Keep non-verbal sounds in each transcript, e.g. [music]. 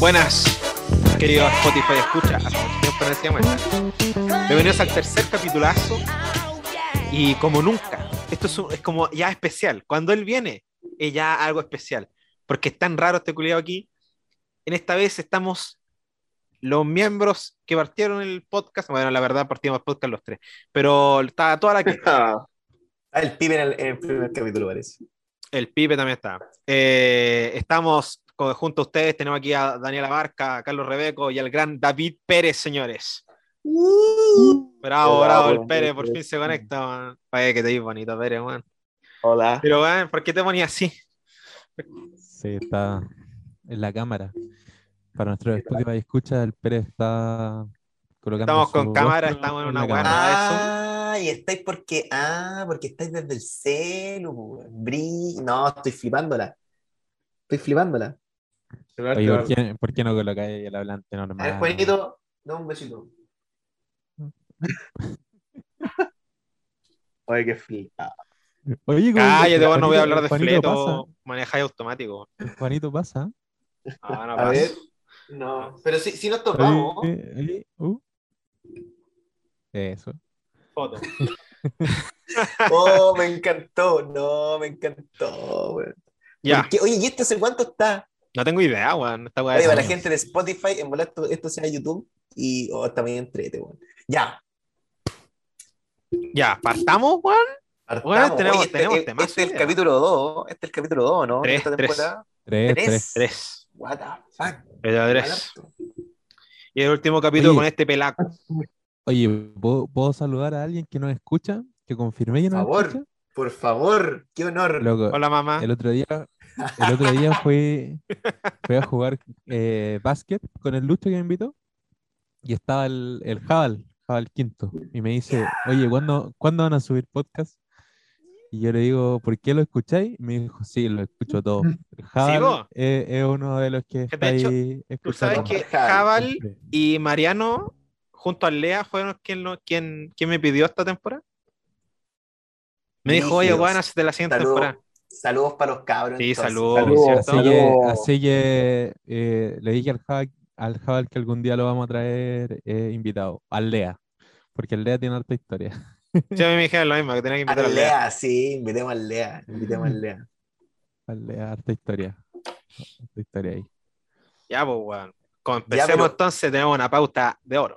Buenas, queridos Spotify escucha. Bienvenidos al tercer capitulazo. Y como nunca, esto es, un- es como ya especial. Cuando él viene, es ya algo especial. Porque es tan raro este culiado aquí. En esta vez estamos los miembros que partieron el podcast. Bueno, la verdad, partimos el podcast los tres. Pero está toda la [laughs] que. Ah, el pibe en el, en el primer capítulo parece. El Pipe también está. Eh, estamos junto a ustedes. Tenemos aquí a Daniela Barca, a Carlos Rebeco y al gran David Pérez, señores. Bravo, Bravo, bravo, el. Pérez por fin se conecta, man. Oye, que te vi bonito, Pérez, man. Hola. Pero, man, ¿por qué te ponías así? Sí, está en la cámara. Para nuestro Spotify escucha, el Pérez está colocando. Estamos con cámara, rostro estamos en una guarda. Ah, y estáis porque. Ah, porque estáis desde el celu. Bri... No, estoy flipándola. Estoy flipándola. Oye, ¿por qué, por qué no colocáis el hablante A ver, normal? Juanito, da un besito. [laughs] Oye, qué flipa. Oye, ¿cómo- Cállate, vos no voy a hablar de Juanito fleto. Manejáis automático. pasa, Juanito pasa. No, no A pasa. ver. No, pero si, si nos topamos. Oye, oye, uh. Eso. Foto. [laughs] Oh, me encantó. No, me encantó, weón. Ya. Oye, ¿y este hace cuánto está? no tengo idea, weón. Oye, para la gente de Spotify, en volar esto, esto sea YouTube y oh, está muy entrete, weón. Ya, Ya, partamos, weón. partamos. Bueno, tenemos- Oye, este, tenemos eh, temas este es el capítulo 2, este es el capítulo 2, ¿no? Tres, Esta tres. temporada. Tres, ¿Tres? tres. Tres. What the fuck. Y el último capítulo Oye. con este pelaco. Oye, ¿puedo, puedo saludar a alguien que nos escucha? Que confirmé que nos favor. escucha. Por favor, qué honor. Loco, Hola, mamá. El otro día, el otro día fui, [laughs] fui a jugar eh, básquet con el Lucho que me invitó y estaba el, el Jabal, Jabal Quinto, y me dice, oye, ¿cuándo, ¿cuándo van a subir podcast? Y yo le digo, ¿por qué lo escucháis? Y me dijo, sí, lo escucho todo. Jabal es, es uno de los que está de hecho, ahí Tú sabes que Jabal. Y Mariano, junto al Lea, fueron quien, lo- quien, quien me pidió esta temporada. Me dijo, oye, weón, hacete la siguiente temporada. Saludos, para los cabros. Sí, saludos, Saludos, ¿cierto? Así que, saludos. así que eh, le dije al Jabal, al Jabal que algún día lo vamos a traer eh, invitado, al Lea, porque el Lea tiene harta historia. Mí me dijeron lo mismo, que tenía que invitar Al al Lea. Lea, sí, invitemos al Lea. Invitemos al Lea. [laughs] Al Lea, harta historia. Harta historia ahí. Ya, pues, weón. Ya, empecemos pero- entonces, tenemos una pauta de oro.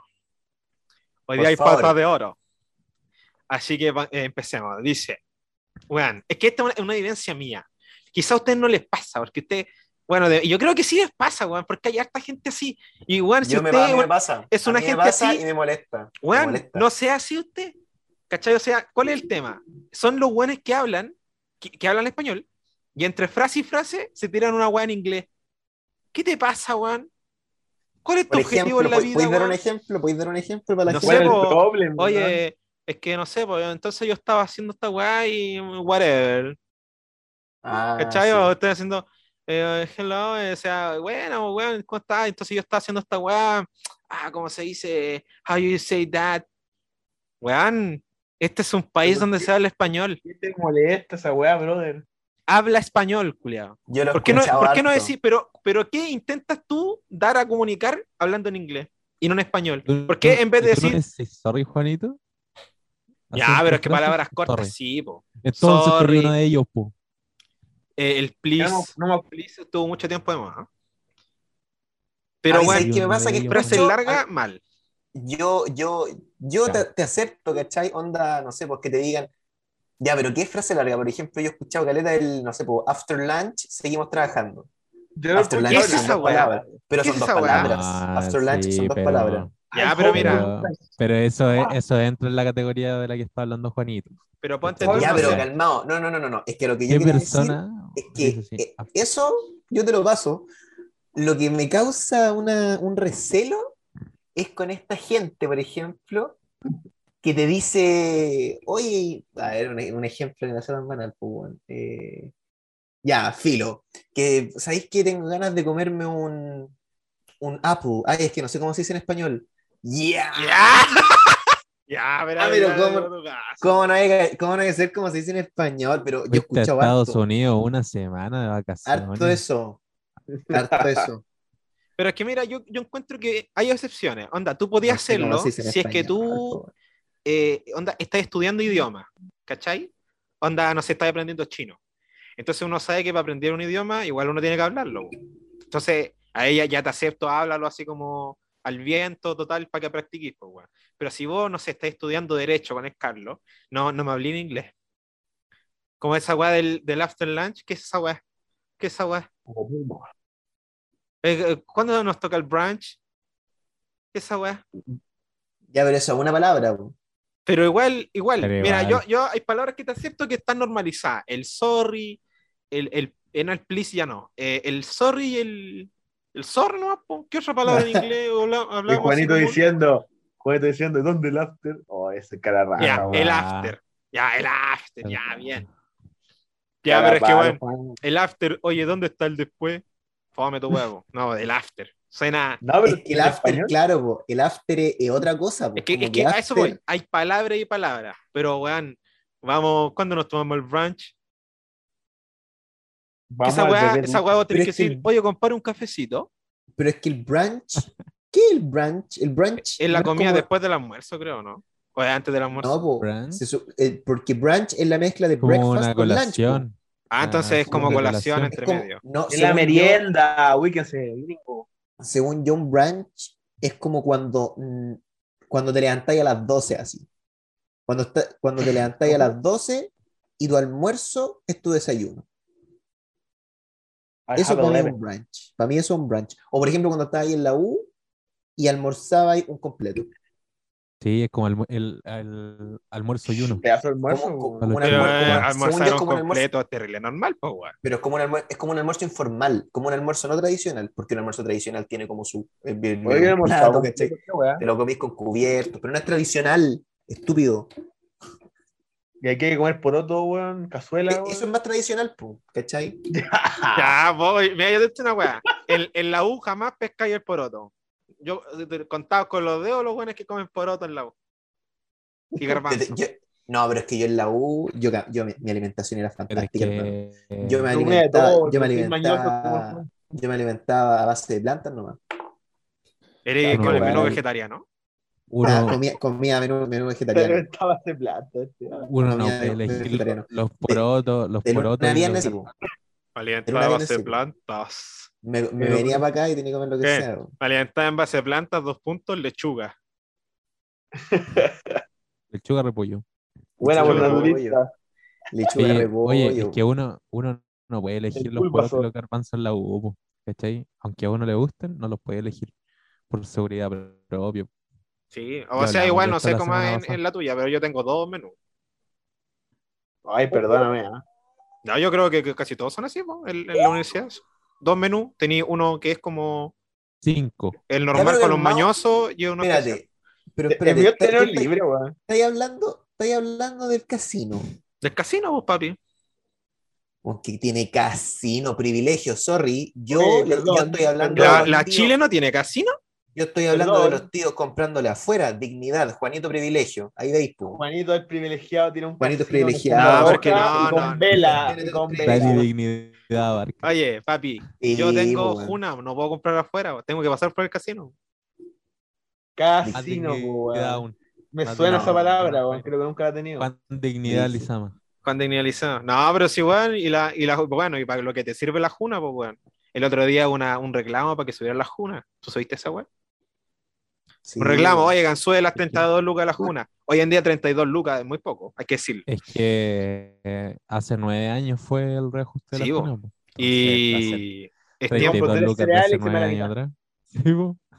Hoy Por día hay favor. pauta de oro. Así que eh, empecemos. Dice, weón, es que esta es una, una evidencia mía. Quizá a ustedes no les pasa, porque usted, bueno, de- yo creo que sí les pasa, weón, porque hay harta gente así. Y, weón, si Yo me, usted, a mí me pasa. es A una mí me gente pasa así, y me molesta. me weón, molesta. no sea así usted. ¿Cachai? O sea, ¿cuál es el tema? Son los buenos que hablan, que, que hablan español, y entre frase y frase se tiran una weá en inglés. ¿Qué te pasa, weón? ¿Cuál es tu Por objetivo ejemplo, en la vida, ¿podéis dar un ejemplo? ¿Podéis dar un ejemplo para la No gente? sé. Oye, es que no sé, pues entonces yo estaba haciendo esta weá y whatever. Ah, ¿Cachai? sí. O estoy haciendo eh, hello, eh, o sea, bueno, weón, ¿cómo estás? Entonces yo estaba haciendo esta weá. Ah, ¿cómo se dice? How you say that? Weón, este es un país donde ¿qué? se habla español. ¿Qué te molesta esa weá, brother? Habla español, culiao. Yo lo he ¿Por qué no, ¿por qué no decir, pero, pero qué intentas tú dar a comunicar hablando en inglés y no en español? ¿Tú- ¿Por qué en vez de no decir, decís sorry, Juanito? ya, pero es que palabras cortas, sorry. sí, po. Entonces Sorry. uno de ellos, po. Eh, el please, No, no please estuvo mucho tiempo de más. ¿eh? Pero bueno, ¿sabes qué me pasa? Que ellos. frase larga, mal. Yo, yo, yo te, te acepto, ¿cachai? Onda, no sé, pues que te digan, ya, pero ¿qué es frase larga? Por ejemplo, yo he escuchado caleta del, no sé, pues, after lunch, seguimos trabajando. After lunch es esa palabras, pero ¿Qué son es dos palabras. Ah, After lunch son dos palabras. Ya, Ay, pero mira, Pero, pero eso, es, eso entra en la categoría de la que está hablando Juanito. pero ponte tú, Ya, pero calmado. No, no, no, no, no. Es que lo que yo ¿Qué quería persona? decir es que eh, eso yo te lo paso. Lo que me causa una, un recelo es con esta gente, por ejemplo, que te dice, oye, a ver, un, un ejemplo no sea tan banal, pues. Eh, ya, filo, que, ¿sabéis que tengo ganas de comerme un, un apple? Ay, es que no sé cómo se dice en español. Yeah. ¡Ya! [laughs] Ya, pero, Ah, pero ¿cómo-. ¿Cómo no, hay, que- ¿Cómo no hay que ser como se dice en español? Pero yo he Fuiste a escuchado Estados harto, Unidos una semana de vacaciones. harto eso. Harto eso. [laughs] Pero es que mira, yo, yo encuentro que hay excepciones. Onda, tú podías No hacerlo se si es que español, tú, eh, onda, estás estudiando idioma, ¿cachai? Onda, no sé, estás aprendiendo chino. Entonces uno sabe que para aprender un idioma, igual uno tiene que hablarlo. Entonces, a ella ya te acepto, háblalo así como al viento, total, para que practiques, pues, weón. Pero si vos, no sé, estás estudiando Derecho con el Carlos, no, no me hablé en inglés. Como esa weá del, del after lunch, ¿qué es esa weá? ¿Qué es esa weá? Eh, eh, ¿Cuándo nos toca el brunch? ¿Qué es esa weá? Ya, pero eso es una palabra. po. Pero igual, igual, Pero mira, igual. yo, yo hay palabras que te acepto que están normalizadas. El sorry, el, el, no, el please ya no. Eh, el sorry y el, el sorry no, ¿qué otra palabra en inglés [laughs] habla- Y hablamos? Juanito diciendo, Juanito diciendo, ¿dónde el after? Oh, ese cara rara. Ya, el after. Ya, el after, ya, bien. Ya, Cara pero es que bueno, Juan. el after, oye, ¿dónde está el después? Fómame tu huevo. No, el after. Suena. No, pero Es que el after, español, claro, po, el after es, es otra cosa. po, Es que, es que a eso voy. Hay palabras y palabras. Pero, weón, vamos, ¿cuándo nos tomamos el brunch? Que vamos esa weá, esa weá vos tenés que es que decir, el- oye, compare un cafecito. Pero es que el brunch, [laughs] ¿qué es el brunch? El brunch Es la no comida como- después del almuerzo, creo, ¿no? O es antes del almuerzo. No, po, Brunch. se su- eh, porque brunch es la mezcla de Como breakfast una con lunch. po. colación. ah, entonces Ah, es como como colación colación. Es entre como- medio. no, En la según yo- merienda, ubíquense, gringo. según yo, un brunch es como cuando, mm, cuando te levantáis a las 12 así. Cuando, está- cuando te levantáis a las [laughs] 12 y tu almuerzo es tu desayuno. I Eso para mí es 11. un brunch. Para mí eso es un brunch. O por ejemplo, cuando estaba ahí en la U y almorzaba un completo. Sí, es como el, el- el almuerzo y uno. Pedazo de almuerzo. Como- como un Pero almuerzo- eh, como- un almuerzo- completo es terrible normal, pues. Pero es como, un almuer- es como un almuerzo informal, como un almuerzo no tradicional, porque un almuerzo tradicional tiene como su plato, ¿cachai? con- qué weá. Te lo comís con cubiertos, pero no es tradicional, estúpido. Y hay que comer poroto, weón, cazuela, weón. Eso es más tradicional, po, ¿cachai? [laughs] Ya, voy. Mira, yo te digo una weá. En, en la U jamás pescáis el poroto. Yo contaba con los dedos los buenos que comen poroto en la U. Y garbanzo. Yo- no, pero es que yo en la U, yo, mi, mi alimentación era fantástica, que Yo me alimentaba, todo, yo me alimentaba, yo me alimentaba a base de plantas nomás. Eres Claro, con el weá. menú vegetariano. Uno, Ah, comía, comía menú, menú Pero vegetariano. estaba ese plato, este. uno no puede de- elegir los porotos, los De porotos viernes, los-. Alimentada una base de plantas. me, me Pero- venía para acá y tenía que comer lo que ¿Qué? sea. Alimentada en base de plantas, dos puntos, lechuga. [laughs] lechuga repollo. Buena de naturista. Lechuga de Oye, repollo. oye, es que uno, uno no puede elegir los porotos y los garbanzos en la U, ¿cachai? Aunque a uno le gusten, no los puede elegir por seguridad propia. Sí, o sea, igual no sé cómo es en, la tuya, pero yo tengo dos menús. Ay, perdóname, ¿ah? No, yo creo que, que casi todos son así, po, en, en la universidad. Dos menús. Tenía uno que es como Cinco. el normal con los mañosos y uno especial. Espérate. Pero El espérate. mío ¿estáis- tenía estáis- libre, weón. ¿Estáis hablando, estáis hablando del casino? Del casino, vos, papi. Aunque tiene casino, privilegio, sorry. Yo, yo estoy hablando ¿La, la Chile no tiene casino? Yo estoy hablando de los tíos comprándole afuera, dignidad, Juanito privilegio. Ahí veis, po. Juanito es privilegiado, tiene un Juanito es privilegiado. No, porque no, con no. vela, y con vela. dignidad, Barca. Oye, papi, Sí, yo tengo weón. Juna, no puedo comprar afuera, tengo que pasar por el casino. Casino, dignidad weón. Me Más suena dignidad. esa palabra, No, weón. Creo que nunca la he tenido. Juan dignidad, Sí, sí. Lizama. Cuando indignalizado. No, pero sí, weón, y la, y la, bueno, y para lo que te sirve la Juna, pues, weón. El otro día una, un reclamo para que subieran las Junas. ¿Tú subiste esa weón? Sí, Un reclamo, oye, Gansuelas 32 lucas la Juna. Hoy en día 32 lucas es muy poco, hay que decirlo. Es que eh, hace nueve años fue el reajuste de Sí, la. Juna, Y es tiempo, 32 de hace nueve años atrás. [laughs] Sí.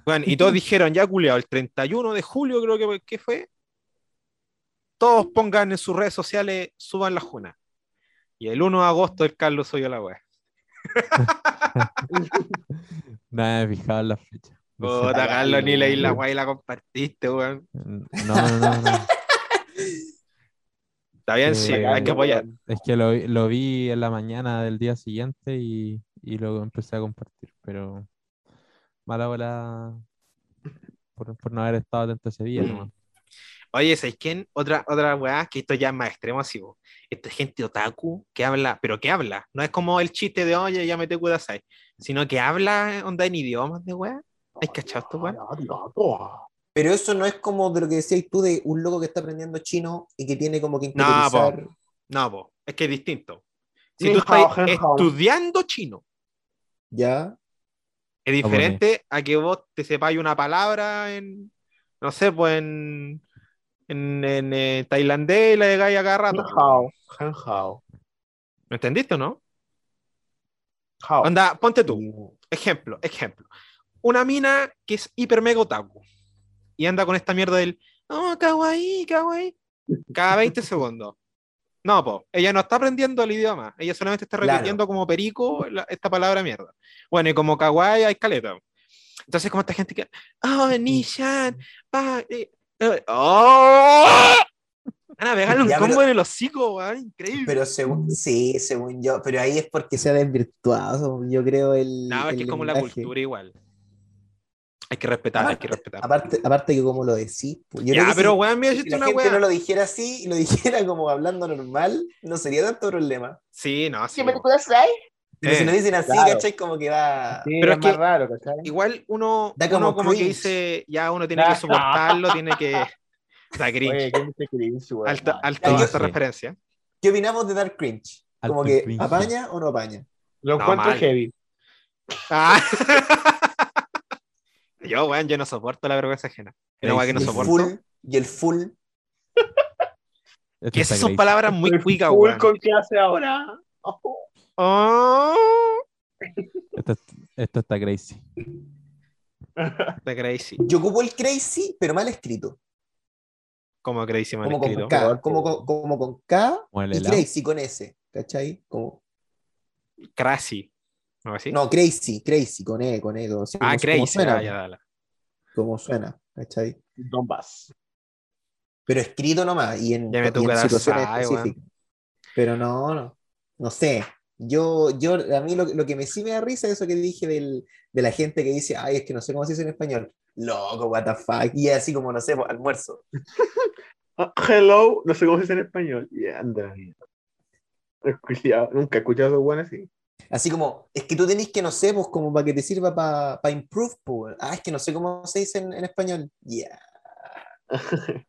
Bueno, y todos dijeron, ya culiao, el 31 de julio creo que, que fue, todos pongan en sus redes sociales, suban la Juna. Y el 1 de agosto el Carlos soy yo la wea. [laughs] Nada, me fijaba en la fecha. No. Puta, Carlos, ni leí la wea y la compartiste, weón. No, no, no, no. Está bien, Eh, sí, hay que apoyar. Es que lo, lo vi en la mañana del día siguiente y, y lo empecé a compartir, pero mala bola por, por no haber estado atento ese día. nomás. [clears throat] Oye, ¿sabes quién? Otra, otra weá, que esto ya es más extremo así, po. Esta gente otaku que habla, pero que habla. No es como el chiste de, oye, ya me te kudasai, sino que habla onda en idiomas de weá. ¿Hay cachado esto, weón? Pero eso no es como de lo que decías tú de un loco que está aprendiendo chino y que tiene como que No, interiorizar. No, po, es que es distinto. Si tú estás estudiando chino, ya, es diferente a que vos te sepáis una palabra en, no sé, pues en, en, en, eh, tailandés y la digáis a cada rato. ¿Me entendiste o no? Anda, ponte tú. Ejemplo, ejemplo. Una mina que es hiper mega otaku y anda con esta mierda del oh, kawaii, kawaii, cada 20 [laughs] segundos. No, po, ella no está aprendiendo el idioma, ella solamente está Claro. repitiendo como perico la- esta palabra mierda. Bueno, y como kawaii hay caleta. Entonces, como esta gente que, oh, [laughs] Nishan, pa, eh, eh, oh, van a pegarle un Ya, combo pero- en el hocico, weón, increíble. pero según, sí, según yo, pero ahí es porque se ha desvirtuado, yo creo, el. no, es que el es como la cultura igual. Hay que respetar, hay que respetar. Aparte, aparte que como lo decís, pues, yo creo ya, que pero si- weón, mira, si la una gente weá. no lo dijera así y lo [laughs] dijera como hablando normal, no sería tanto problema. Sí, no, sí. ¿Qué me po. kudasai? Pero Eh, si lo dicen así, claro. ¿cachai? Como que da. Sí, Pero es es más que- raro, ¿cachai? Igual uno, Da uno como como que dice, ya uno tiene que soportarlo, [laughs] tiene que. Da cringe. Oye, ¿qué me cringe, weón? alta, alta, yo- alta Sí. referencia. ¿Qué opinamos de dar cringe? Como Alto que cringe. apaña o no apaña. Lo No, encuentro mal. heavy. Ah. [laughs] yo, weón, yo no soporto la vergüenza ajena. Una weá que no soporto. full y el full. Que esas son palabras muy cuicas, full weón. con clase ahora. Oh. Oh, Esto, esto está crazy. está crazy. Yo ocupo el crazy, pero mal escrito. Como crazy mal Como con escrito. K. Como con, como con K y crazy con S. ¿Cachai? Como, Crazy. ¿No así? no, crazy, crazy, con E, con E. Sí, ah, como- como crazy. suena, ah, ya, dale. como suena, ¿cachai? Donbass. Pero escrito nomás y en, Ya me y en situaciones sai, específicas. Pero no, no. No sé. Yo, yo, a mí lo, lo que me sí me da risa es eso que dije del, de la gente que dice, ay, es que no sé cómo se dice en español. Loco, what the fuck. Y así como, no sé, pues, almuerzo. [laughs] Ah, hello, no sé cómo se dice en español. Y anda. Nunca he escuchado eso bueno así. Así como, es que tú tenés que, no sé, pues como para que te sirva para improve, pues. Ah, es que no sé cómo se dice en, en español. Yeah. [laughs]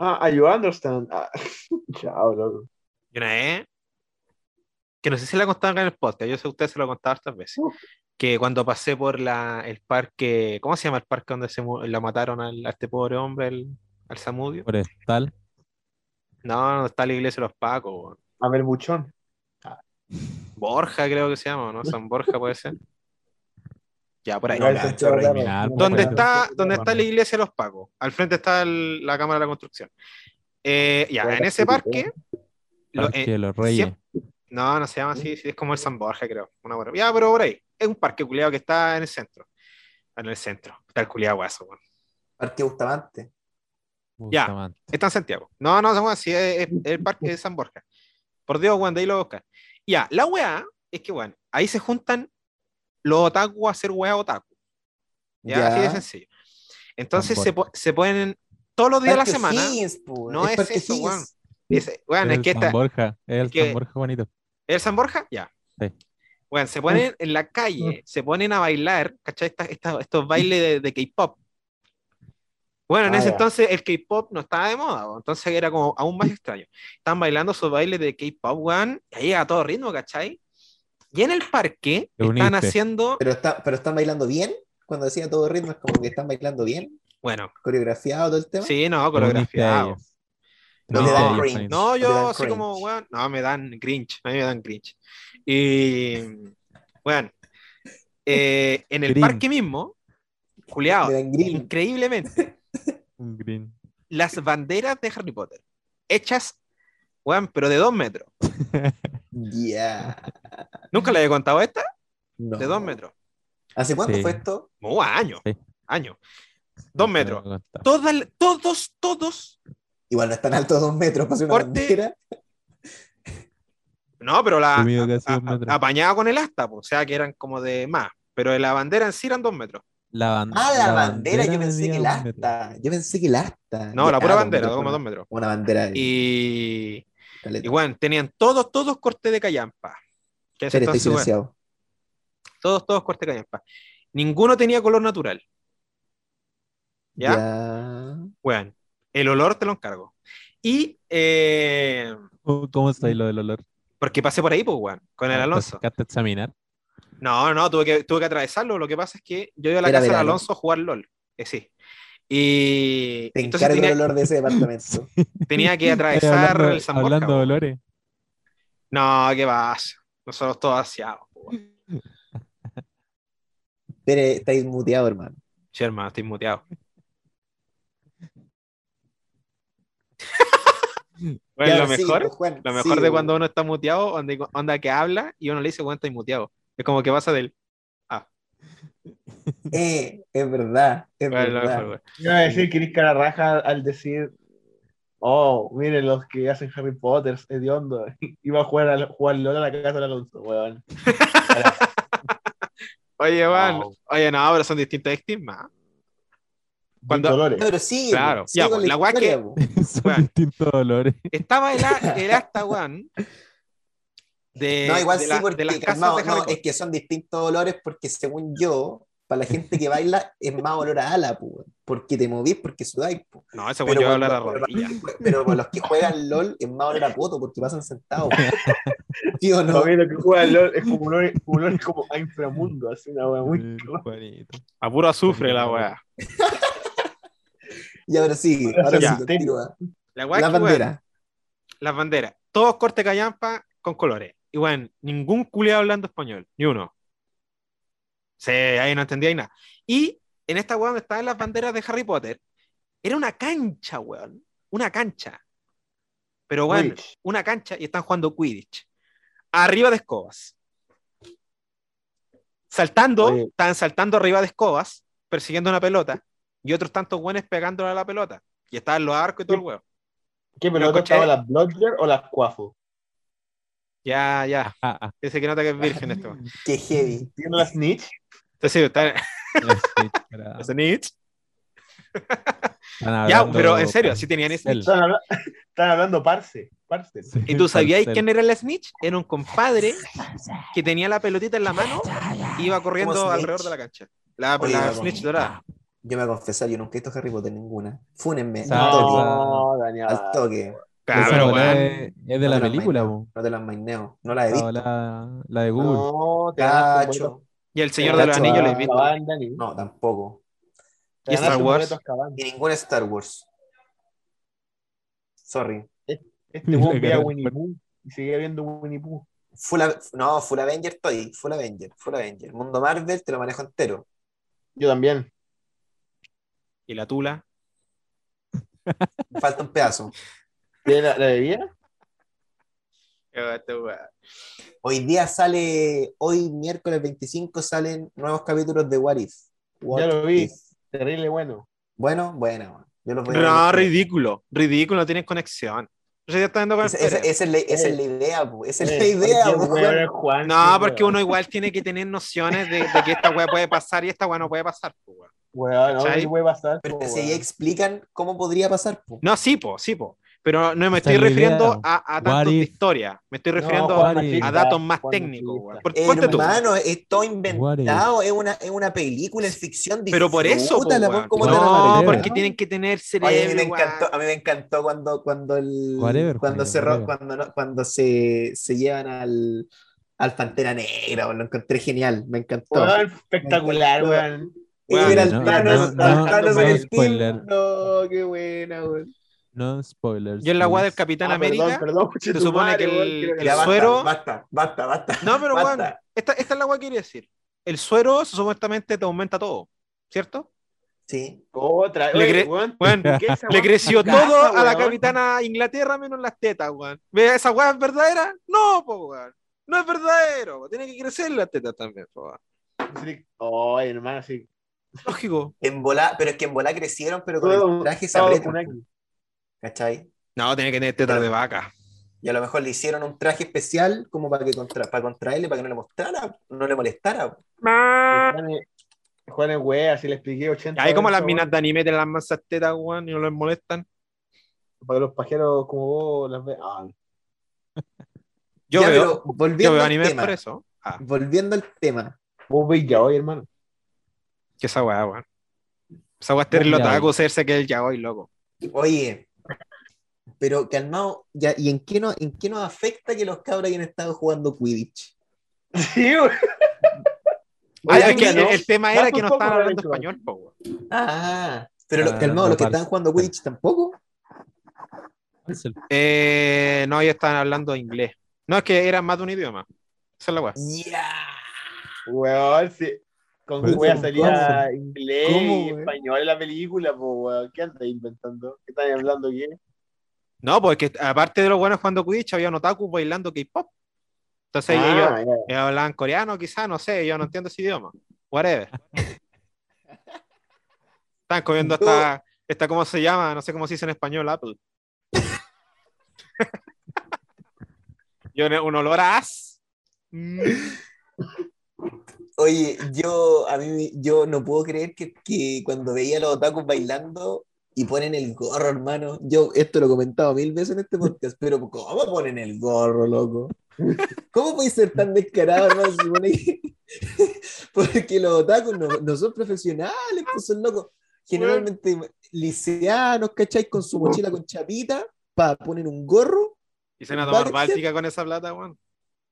Ah, you understand. Ah, [laughs] chao, loco. Y una vez, que no sé si la contaban acá en el podcast, yo sé que ustedes se lo han contado estas veces, que cuando pasé por la, el parque, ¿cómo se llama el parque donde se la mataron al, a este pobre hombre, el- al Samudio? Forestal. No, donde está la iglesia de los Pacos. A ver, buchón. Borja creo que se llama, ¿no? San Borja puede ser. Ya, por ahí. No, cacho, Santiago, claro. ¿Dónde está, ¿Dónde está la iglesia de los Pacos? Al frente está el- la Cámara de la Construcción. Eh, ya, en ese parque... lo- eh, los Reyes. siempre- no, no se llama así, sí, es como el San Borja, creo. Una buena- Ya, pero por ahí. Es un parque culiado que está en el centro. En el centro. Está el culiado guaso, weón. Parque Bustamante. Ya. Bustamante. Está en Santiago. No, no, weón, sí, es, es- es el parque de San Borja. Por Dios, weón, de ahí lo buscan. Ya, la weá es que, weón, ahí se juntan los otaku a hacer weá otaku. Ya, así de sencillo. Entonces se, po- se ponen todos los días de la semana. No es Parque eso, weón. Es es el que San esta, Borja. Es el que- San Borja bonito. ¿Es el San Borja? Ya. Sí. Bueno, se ponen en la calle, se ponen a bailar, ¿cachai? Estas- estas- estos bailes de, de K-pop. Bueno, en Ah, ese ya. entonces el K-pop no estaba de moda, entonces era como aún más extraño. Estaban bailando esos bailes de K-pop, weón, y ahí a todo ritmo, ¿cachai? Y en el parque están haciendo, Pero, está, pero están bailando bien. Cuando decía todo ritmo, es como que están bailando bien. bueno, Coreografiado todo el tema. sí, no, coreografiado. No, a ellos, cringe. No, yo dan así como, weón, no, me dan cringe, a mí me dan cringe. Y, bueno, eh, en el parque mismo, Juliado, dan increíblemente, Un green. las banderas de Harry Potter, hechas, weón, pero de dos metros. [laughs] Ya. ¿Nunca le había contado esta? No. De dos metros. ¿Hace cuánto Sí. fue esto? Como años, Sí. años. Dos metros. Todos, todos Igual no es tan alto dos metros para hacer una bandera. No, pero la a- a- apañada con el asta, o sea que eran como de más. Pero la bandera en sí eran dos metros. La, ban- Ah, la, bandera, yo pensé que el asta. Yo pensé que el asta. No, Ya, la pura dos bandera, como dos metros. Una bandera. de Y, caleta. y bueno, tenían todos, todos corte de callampa. Que estoy bueno, silenciado. todos, todos corte de callampa. Ninguno tenía color natural. ¿Ya? Ya. Bueno, el olor te lo encargo. Y eh, ¿Cómo cómo está ahí lo del olor? porque pasé por ahí, pues, weón, con el Ah, Alonso. ¿Te sacaste a examinar? No, no, tuve que, tuve que atravesarlo. Lo que pasa es que yo iba a la Era casa verano. Alonso a jugar LOL. Eh, sí. Y Te entonces encargo el tenía, olor de ese [laughs] departamento. tenía que Ay, atravesar hablando, el San Borja, hablando de olores. No, qué pasa. Nosotros todos aseados. Pere, estáis muteado, hermano. Sí, hermano, estoy muteado. [laughs] Bueno, Ya, lo sí, mejor, pues, Juan, lo sí, mejor de pues. cuando uno está muteado, onda, onda que habla y uno le dice, bueno, estoy muteado. Es como que pasa del. Eh, es verdad, es Bueno, verdad. mejor, weón. Iba a decir que eres cara raja al decir, oh, miren los que hacen Harry Potter, es hediondo. [laughs] Iba a jugar, a, jugar LOL a la casa del Alonso, weón. [laughs] Oye, Juan, Wow. oye, no, pero son distintos estigmas. Cuando- Dolores. No, pero sigue, Claro, ya, la weá historia, que- pues. [laughs] Son Weón. distintos olores. Estaba el, a- el hasta, Juan, de, No, igual de sí, la- porque de las casas calmado, de Harry no, Potter. es que son distintos olores porque según yo, para la gente que baila es más olor a ala, pues, porque te movís, porque sudáis. pues. No, ese Pero, weón yo voy a hablar a rodillas. [laughs] pero con los que juegan LOL es más olor a poto porque pasan sentados. [laughs] ¿Sí o no? No, lo que juega LOL es como un olor, un olor como a inframundo, así una weá muy Juanito. A puro azufre la weá. [laughs] Ya, pero sí, ahora Ya. sí, continúa. La weá La bandera. las banderas. Todos corte callampa con colores. Y bueno, ningún culiado hablando español, ni uno. Sí, ahí no entendía ahí nada. Y en esta weón donde estaban las banderas de Harry Potter, era una cancha, weón. Una cancha. Pero bueno, Quidditch. una cancha y están jugando Quidditch. Arriba de escobas. Saltando, Oye. estaban saltando arriba de escobas, persiguiendo una pelota, y otros tantos buenos pegándole a la pelota. Y estaban los arcos y todo el huevo. ¿Qué pelota estaba las Bludger o las Cuafo? Ya, ya. Ah, ah, Ese que nota que es virgen esto. [laughs] Qué heavy. ¿Tiene las Snitch? Sí, está la Snitch, Ya, pero en serio, sí tenían snitch. Están, habla- están hablando parce. parce. Sí, ¿Y tú sabías quién era el snitch? Era un compadre que tenía la pelotita en la mano y iba corriendo alrededor de la cancha. La, Oye, la snitch dorada. Yo me voy a confesar, yo nunca he visto Harry Potter ninguna. Fúnenme, Sa- al toque. No, Daniel. Al toque. Claro, es, es de No la película. No te las maineo. No la he visto. bola- la de Google. No, te Cacho. Y el Señor de los Anillos, ah, ¿les viste? Azkaban, Dani. No, tampoco. Te ¿Y Star Wars? Y ninguna Star Wars. Sorry. Este [laughs] weón veía Winnie. Pooh y seguía viendo Winnie Pooh. Full no, Full Avenger estoy. Full Avenger. Full Avenger. Mundo Marvel te lo manejo entero. Yo también. Y la tula. Me Falta un pedazo. [laughs] ¿Tiene ¿La, la bebida? Hoy día sale, hoy miércoles 25 salen nuevos capítulos de What If. What Ya lo vi. If. Terrible bueno. Bueno, bueno. Yo los voy a No, ver. ridículo. Ridículo, no tienen conexión. Eso ya está dando con Esa, esa- esa es la, esa es la idea, po. Esa es la Eh, idea, Juan, No, porque uno igual tiene que tener nociones de, de que esta weá puede pasar y esta weá no puede pasar. Weón, no. ¿qué puede pasar? Pero si ahí explican cómo podría pasar, po. No, sí, po, sí, po. Pero no me estoy refiriendo idea. a, a datos de historia. Me estoy No, refiriendo Juan a a datos más técnicos. Hermano, es todo inventado, es una, es una película, es ficción. Pero por eso, po, disfrútala, weón. weón, ¿cómo te la No, porque tienen que tener Oye, a mí me cerebro, encantó, a mí me encantó cuando, cuando el Whatever, cuando Juanito, se whatever. cuando no- cuando se, se llevan al, al Pantera Negra, lo encontré genial, me encantó. Weón, espectacular, weón. Al no, Thanos, no, no, Thanos no en el spoiler. team. No, qué buena, weón. No spoilers. Yo en la weá del. Capitán Ah, América. Perdón, perdón, se supone que el- el Ya, basta, suero- Basta, basta, basta. No, pero basta. esta, esta es la weá que quería decir. El suero supuestamente te aumenta todo, ¿cierto? Sí. Otra, Le oye, cre- weón, weón, ¿por qué esa Le creció casa, todo a la capitana Inglaterra menos las tetas, weón. ¿Ve esa weá es verdadera? No, po, weón. No es verdadero, weón. tiene que crecer las tetas también, po, weón. Oye, hermano, sí. Lógico. En volá, pero es que en volá crecieron, pero con el traje se. ¿Cachai? No, tiene que tener tetas de vaca. Y a lo mejor le hicieron un traje especial como para que contra, para contraerle, para que no le mostrara, no le molestara. Juan es- Juan es wea, así le expliqué 80 Ahí como las minas de anime tienen las mansas tetas, weón, y no les molestan. Para que los pajeros como vos las vean. Ah, [laughs] Yo Ya, veo, yo volviendo al anime tema, por eso. Ah, volviendo al tema, vos veis ya hoy, hermano. que esa weá, weón. Esa weá es terrible Ya, otaku, serse que el yaoi, loco. oye, pero calmado, ya, ¿y en qué, no, en qué nos afecta que los cabros hayan estado jugando Quidditch? Sí, que el, tema era que no estaban hablando español, po. Ah, pero los Ah, calmados, no los que estaban jugando Quidditch tampoco. Eh, no, ellos estaban hablando inglés. No, es que eran más de un idioma. Esa es la weá. Ya. Weón, sí. Con wea salía inglés ¿Cómo, y español en la película, pues weón. ¿Qué andas inventando? ¿Qué están hablando aquí? No, porque aparte de los buenos jugando Quidditch, había un otaku bailando K-pop. Entonces ellos, Ah, ellos hablaban coreano, quizás, no sé, yo no entiendo ese idioma. Whatever. [laughs] Están comiendo esta, esta, ¿cómo se llama? No sé cómo se dice en español, Apple. [laughs] yo un olor a as. Mm. Oye, yo, a mí, yo no puedo creer que, que cuando veía a los otakus bailando y ponen el gorro, hermano, yo esto lo he comentado mil veces en este podcast, pero ¿cómo ponen el gorro, loco? ¿Cómo puede ser tan descarado, hermano? [laughs] Porque los otakus no, no son profesionales, pues son locos. Generalmente liceanos, ¿cachai? Con su mochila con chapita, para poner un gorro Y se van a tomar báltica con esa plata, weón.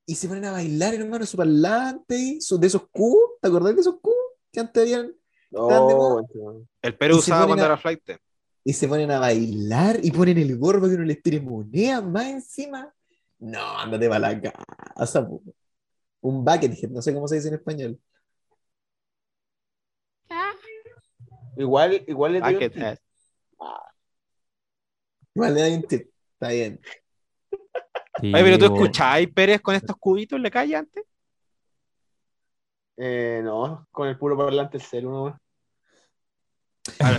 y se ponen a bailar, hermano, su parlante, y su- de esos cubos, ¿te acordás de esos cubos que antes habían? Estaban de moda. No. El Perú usaba cuando a- era flight. Y se ponen a bailar y ponen el gorro que uno les tire monedas más encima. No, ándate para la casa, po. Un buckethead, no sé cómo se dice en español. Igual, igual le doy un tip. Buckethead. Igual le doy un tip. Está bien. Sí, Oye, pero tú weón. escuchabas Pérez con estos cubitos en la calle antes. Eh, no, con el puro parlante el cero,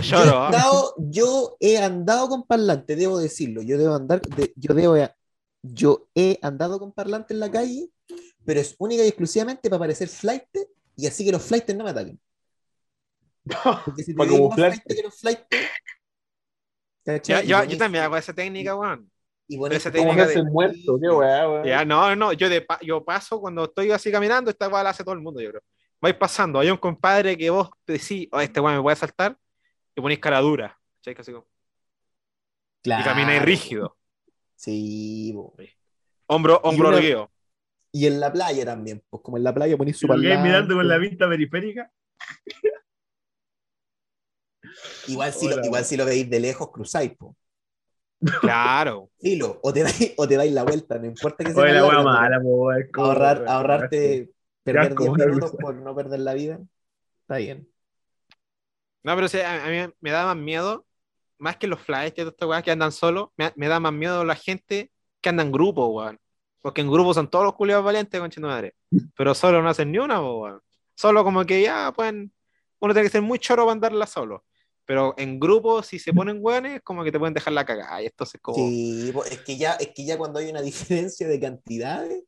Yo he, ¿ah? andado, yo he andado con parlante, debo decirlo. Yo debo andar, de- yo debo, yo he andado con parlante en la calle, pero es única y exclusivamente para parecer flight y así que los flights no me ataquen. Porque si [laughs] te camuflarte. flight que los. Y yo, pones- yo también hago esa técnica, weón. y pones esa como Como técnica de- muerto, qué weá, weón. Ya, no, no, yo, de yo paso cuando estoy así caminando, esta weá la hace todo el mundo, yo creo. Vais pasando, hay un compadre que vos decís, oh, este weón me puede saltar, y ponéis cara dura, ¿cachai? Casi como- y Claro. camináis rígido, Sí, po. hombro, hombro una- erguido. y en la playa también, pues como en la playa ponéis su mirando con la vista periférica. [laughs] Igual si, lo, igual si lo veis de lejos, cruzáis, po. Claro. Filo, o te dais, o te dais la vuelta, no importa que sea Oye, la larga, mala, po, ahorrar, ahorrarte, perder asco, 10 una minutos por no perder la vida, está bien. No, pero sí, a, a mí me da más miedo, más que los flyers que estos weas que andan solos, me, me da más miedo la gente que anda en grupo, weón. Porque en grupo son todos los culiados valientes, concha madre. Pero solo no hacen ni una, weón. Solo como que ya, pueden, uno tiene que ser muy choro para andarla solo. Pero en grupo, si se ponen weones, como que te pueden dejar la cagada. Y entonces como... Sí, es que ya, es que ya cuando hay una [laughs] diferencia de cantidades,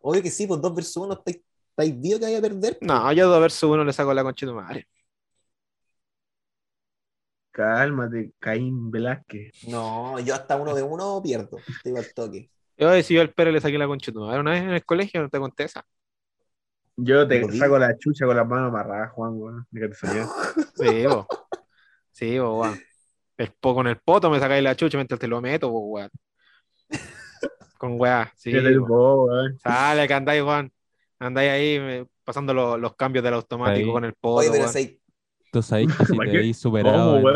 obvio que sí, pues dos versus uno estáis, vio que vaya a perder. No, yo dos versus uno le saco la concha de madre. Cálmate, Caín Velázquez. No, yo hasta uno de uno pierdo, te digo al toque. Yo si yo al Pérez le saqué la concha de tu madre una vez en el colegio, no te conté esa. Yo te saco la chucha con las manos amarradas, Juan, weón. Que te salió. [laughs] Sí, bo. Sí, bo, weón. El po- con el poto me sacáis la chucha mientras te lo meto, bo, weón. Con weá, sí. Bo. weón. Sale que andáis, weón. Andáis ahí me- pasando lo- los cambios del automático Ahí. con el poto, Oye, pero Tú sabes [laughs] que si ¿Para te veis superado. ¿Cómo?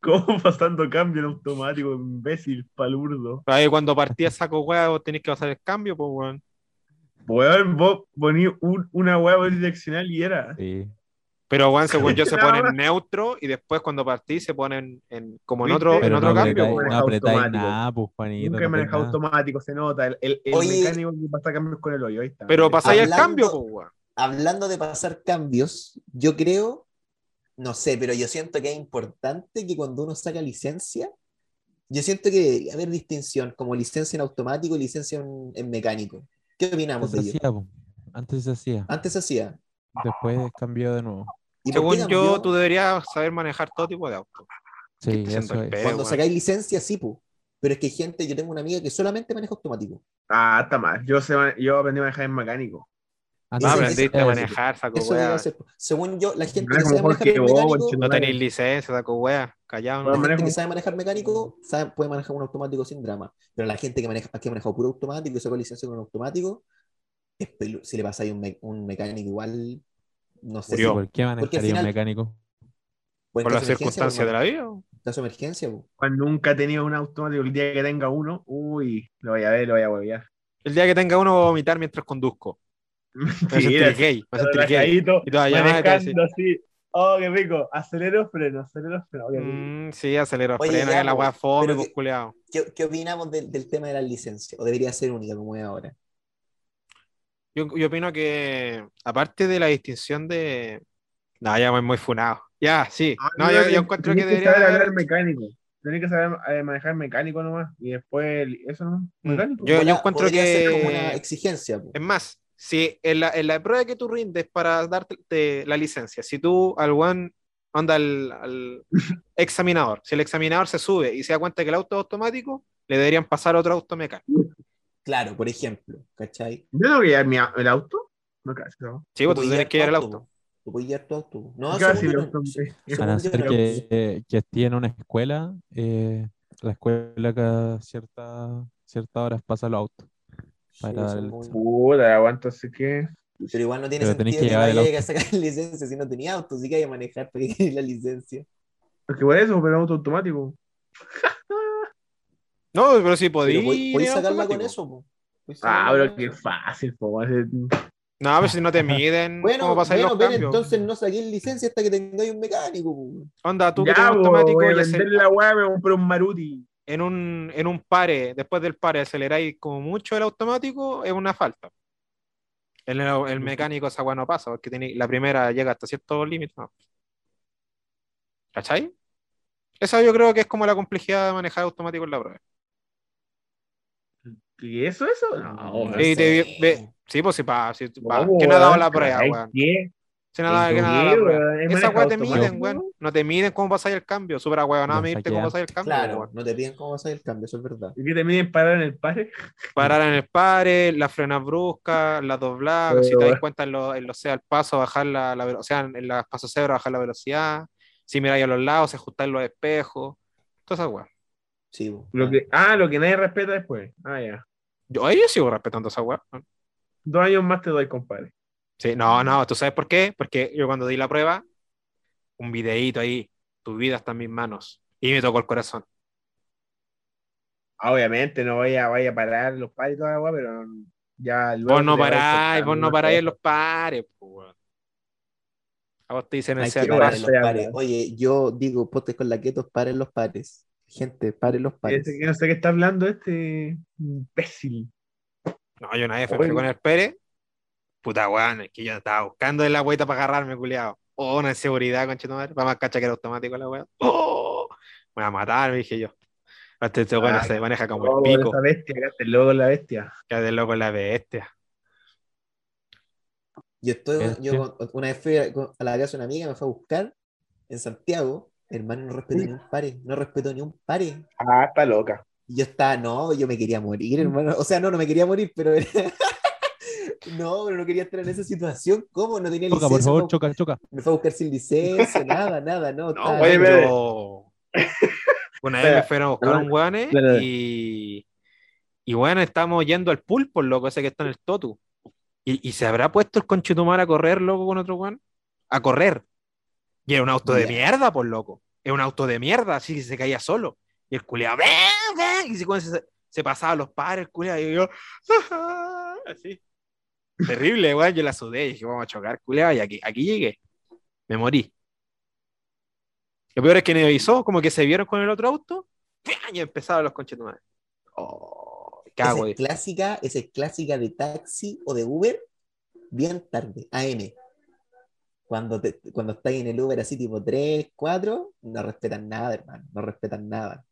[laughs] ¿Cómo pasando cambio en automático, imbécil, palurdo? Ahí cuando partía saco weá, vos tenés que pasar el cambio, pues, weón. Weón, vos poní un- una hueá direccional y era. Sí. Pero, weón, según yo [laughs] se pone en neutro y después cuando partí se ponen en, como en otro, en otro no cambio, apretáis, no apretáis nada, pues, Juanito. Nunca no nada. automático, se nota. El, el, el Oye. mecánico que pasa cambios con el hoyo, ahí está. Pero pasáis el cambio, pues, weón. Hablando de pasar cambios, yo creo, no sé, pero yo siento que es importante que cuando uno saca licencia, Yo siento que debería haber distinción como licencia en automático y licencia en, en mecánico. ¿Qué opinamos Antes de se ello? hacía. Antes se hacía. Antes se hacía. Después cambió de nuevo. ¿Y Según yo, tú deberías saber manejar todo tipo de auto. Sí, eso es. Cuando sacáis licencia, sí, pu. Pero es que hay gente, yo tengo una amiga que solamente maneja automático. Ah, está mal. Yo, sé, yo aprendí a manejar en mecánico. Ah, aprendiste a manejar, saco wea. Según yo, la gente que sabe manejar que vos, mecánico. No tenéis licencia, saco wea. Callado. la gente que sabe manejar mecánico sabe- puede manejar un automático sin drama. Pero la gente que maneja, que ha manejado puro automático y sacó licencia con un automático, es pelu- si le pasa ahí un, me- un mecánico igual, no sé si ¿Por qué manejaría final- un mecánico? pues, Por las caso de emergencia, circunstancias de pues, la vida. en caso de emergencia, pu. Cuando nunca he tenido un automático, el día que tenga uno, uy, lo voy a ver, lo voy a huevear. El día que tenga uno, voy a vomitar mientras conduzco. Mentira, gay. Me sentiré gay. Y toda llamada y te manejando así. Oh, qué rico. Acelero, freno, acelero, freno. Mm, sí, acelero, Oye, frena, ya, que la wea fome, pues, que-. ¿Qué, qué opinamos del, del tema de las licencias? ¿O debería ser única como es ahora? Yo, yo opino que, aparte de la distinción de. No, ya es muy funado. Ya, sí. Ah, No, yo, yo encuentro que debería. saber hablar mecánico. Tenés que saber eh, manejar mecánico nomás. Y después, el- eso nomás. Mm, Mecánico. Yo- Podría- encuentro podría ser que- como una exigencia. Es más, si en la, en la prueba que tú rindes para darte te- la licencia, si tú al one onda al, al [laughs] examinador, si el examinador se sube y se da cuenta que el auto es automático, le deberían pasar otro auto mecánico. Claro, por ejemplo, ¿cachai? Yo tengo que llevar el auto. No, casi, no. Sí, vos tú puedes tienes que al tu auto. Tú puedes llevar tu auto. No, Casi el yo auto. no- sí. según A no yo ser no. que, que esté en una escuela, eh, la escuela cada cierta, ciertas horas pasa los autos. Sí, para es el- Puta, aguanto, así que. Pero igual no tiene Pero sentido que que, vaya a sacar [laughs] licencia si no tenía auto, sí que hay que manejar para que [laughs] la licencia. Porque por eso, pero auto automático. [laughs] No, pero si podí. Pero podéis sacarla con eso. Podéis Ah, pero qué fácil, po. No, pero si no te miden, Bueno, ¿cómo bueno los cambios? entonces no saquéis licencia hasta que tengáis un mecánico. pu. Onda, tú que Ya, tienes po, automático voy a vender la weá, me compré un Maruti. En un, en un pare, después del pare, aceleráis como mucho el automático, es una falta. El, el mecánico esa weá no pasa, porque tiene, la primera llega hasta cierto límite. ¿no? ¿Cachai? Esa yo creo que es como la complejidad de manejar automático en la prueba. ¿Y eso, eso? No, No Y sé. te- ve- sí, pues sí, pa, sí, pa- ¿Cómo, ¿quién ha dado la prueba, Ay, weón? ¿Qué? ¿Quién ha dado- ¿Qué, quién ha dado la prueba? weón? ¿Es Esa weá te miden, weón. No te miden cómo pasáis el cambio. Súper weón, nada Lo medirte cómo pasáis el cambio. Claro, weón. no te piden cómo vas a hacer el cambio, eso es verdad. ¿Y qué te miden parar en el pare? [laughs] Parar en el pare, las frenas bruscas, las dobladas, Pero, si te das weón. cuenta en los, en los sea al paso, bajar la, la velo- o sea, en las pasos cebra, bajar la velocidad, si miráis a los lados, ajustar los espejos, todas esas weas. Sí. Lo que, ah, lo que nadie respeta después. Ah, ya. Yo, yo sigo respetando esas weas. ¿no? Dos años más te doy, compadre. Sí, no, no, ¿tú sabes por qué? Porque yo cuando di la prueba, un videíto ahí, tu vida está en mis manos, y me tocó el corazón. Ah, Obviamente no voy a, vaya a parar los pares y toda la pero ya luego Vos no paráis, vos no paráis en los pares. A vos te dicen el Hay sea que el parar paso. los paso. pares. Oye, yo digo, potes con la keto, paren los pares. Gente, paren los pares. Ese que no sé qué está hablando este imbécil. No, yo una vez fui con el Pérez. Puta weón, es que yo estaba buscando en la vuelta para agarrarme, culiado. Oh, una inseguridad, conchetumadre. Vamos a cachar que era automático la weá. Oh, me va a matar, me dije yo. Este, este weón Ah, se maneja como Oh, el pico. esa bestia, el de la bestia. Que loco la bestia. Yo estoy, Este. yo con- una vez fui a, la casa de una amiga, me fue a buscar en Santiago. Hermano, no respetó ni un pare, no respetó ni un pare. Ah, está loca. Y yo estaba, no, yo me quería morir, hermano. O sea, no, no me quería morir, pero era- no, pero no quería estar en esa situación. ¿Cómo? No tenía Choca, licencia. por favor, me- choca, choca. Me fue a buscar sin licencia, nada, nada, no. No, yo. [laughs] Una vez me fueron a buscar Ah, un dale. y. Y bueno, estábamos yendo al pulpo, loco ese que está en el Totu. Y, y se habrá puesto el conchetumar a correr, loco, con otro weón. A correr. Y era un auto de mierda, por loco. Es un auto de mierda, así que se caía solo. Y el culiado, ¡ven, ven! Y se, se, se pasaba a los pares, el culiado, y yo, [laughs] así. Terrible, weón. Yo la sudé y dije, vamos a chocar, culiado. Y aquí, aquí llegué. Me morí. Lo peor es que me avisó, como que se vieron con el otro auto, y empezaron los conchetumares. Oh, Esa cago, es clásica, esa es clásica de taxi o de Uber, bien tarde, AM. Cuando, te, cuando estás en el Uber así tipo 3, 4, no respetan nada, hermano, no respetan nada.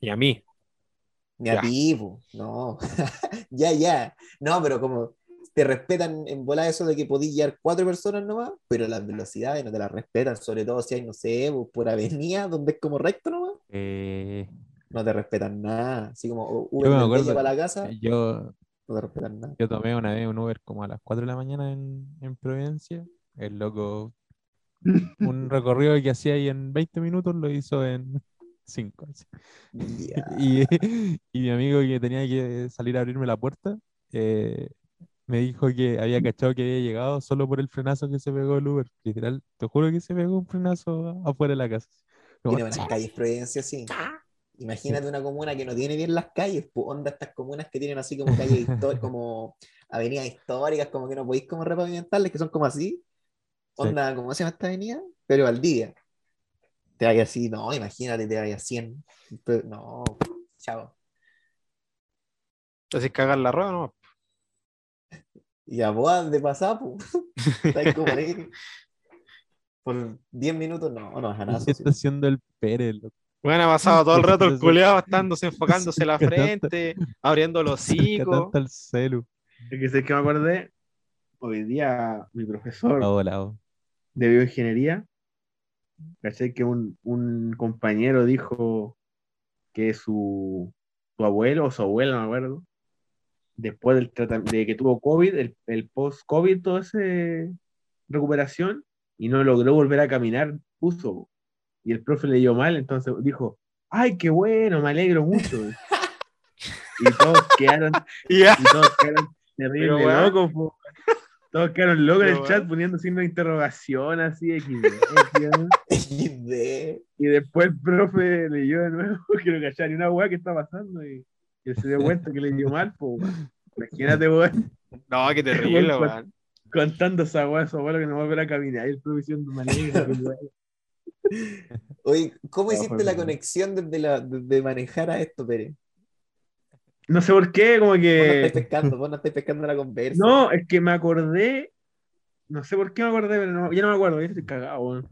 Y a mí. Ni a ti, no. [laughs] ya, ya. No, pero como te respetan en bola eso de que podís llevar cuatro personas nomás, pero las velocidades no te las respetan, sobre todo si hay, no sé, po, por avenida, donde es como recto nomás, Eh, no te respetan nada. Así como Yo Uber me del acuerdo para la casa, yo, no te respetan nada. yo tomé una vez un Uber como a las 4 de la mañana en, en Providencia. El loco, [laughs] un recorrido que hacía ahí en 20 minutos lo hizo en 5. Ya. [laughs] Y, y mi amigo que tenía que salir a abrirme la puerta, eh, me dijo que había cachado que había llegado solo por el frenazo que se pegó el Uber. Literal, te juro que se pegó un frenazo afuera de la casa. Como, Tiene buenas calles Providencia, sí. Imagínate una comuna que no tiene bien las calles, pues onda estas comunas que tienen así como calles históricas, [laughs] como avenidas históricas, como que no podéis como repavimentarles, que son como así. Onda, ¿cómo se llama esta avenida? Pero Valdivia. Te vayas así, no, imagínate, te vayas 100. Pero- no, chao. Entonces cagar la rueda, ¿no? [laughs] Y a bodas de pasar, pues. [laughs] Por 10 minutos, no, no, ¿qué janazo. está haciendo el Pérez? loco? Bueno, ha pasado todo el rato el [laughs] culeado estándose enfocándose la frente, abriendo los hocicos. celu. Es que sé que me acordé, hoy día mi profesor de bioingeniería, caché que un, un compañero dijo que su, su abuelo o su abuela, no me acuerdo, después del de que tuvo COVID, el, el post-COVID, toda esa recuperación, y no logró volver a caminar, puso. Y el profe le dio mal, entonces dijo, ay, qué bueno, me alegro mucho. [laughs] y todos quedaron Ya. y todos quedaron terrible Pero, locos. Todos quedaron locos en el chat poniendo signo de interrogación, así, XD. [laughs] Y después el profe leyó de nuevo [laughs] que no cachaba ni una weá que está pasando y, y se dio cuenta que le dio mal, pues. Imagínate, weón, No, qué [laughs] terrible, weón. contando esa weá su abuelo que no va a volver a caminar. Y el profe diciendo manera. Oye, ¿cómo No, hiciste la conexión desde, la, desde manejar a esto, Pérez? No sé por qué, como Vos no estáis que. pescando, vos no estáis pescando la conversa. No, es que me acordé. No sé por qué me acordé, pero no, ya no me acuerdo, ya estoy cagado, weón.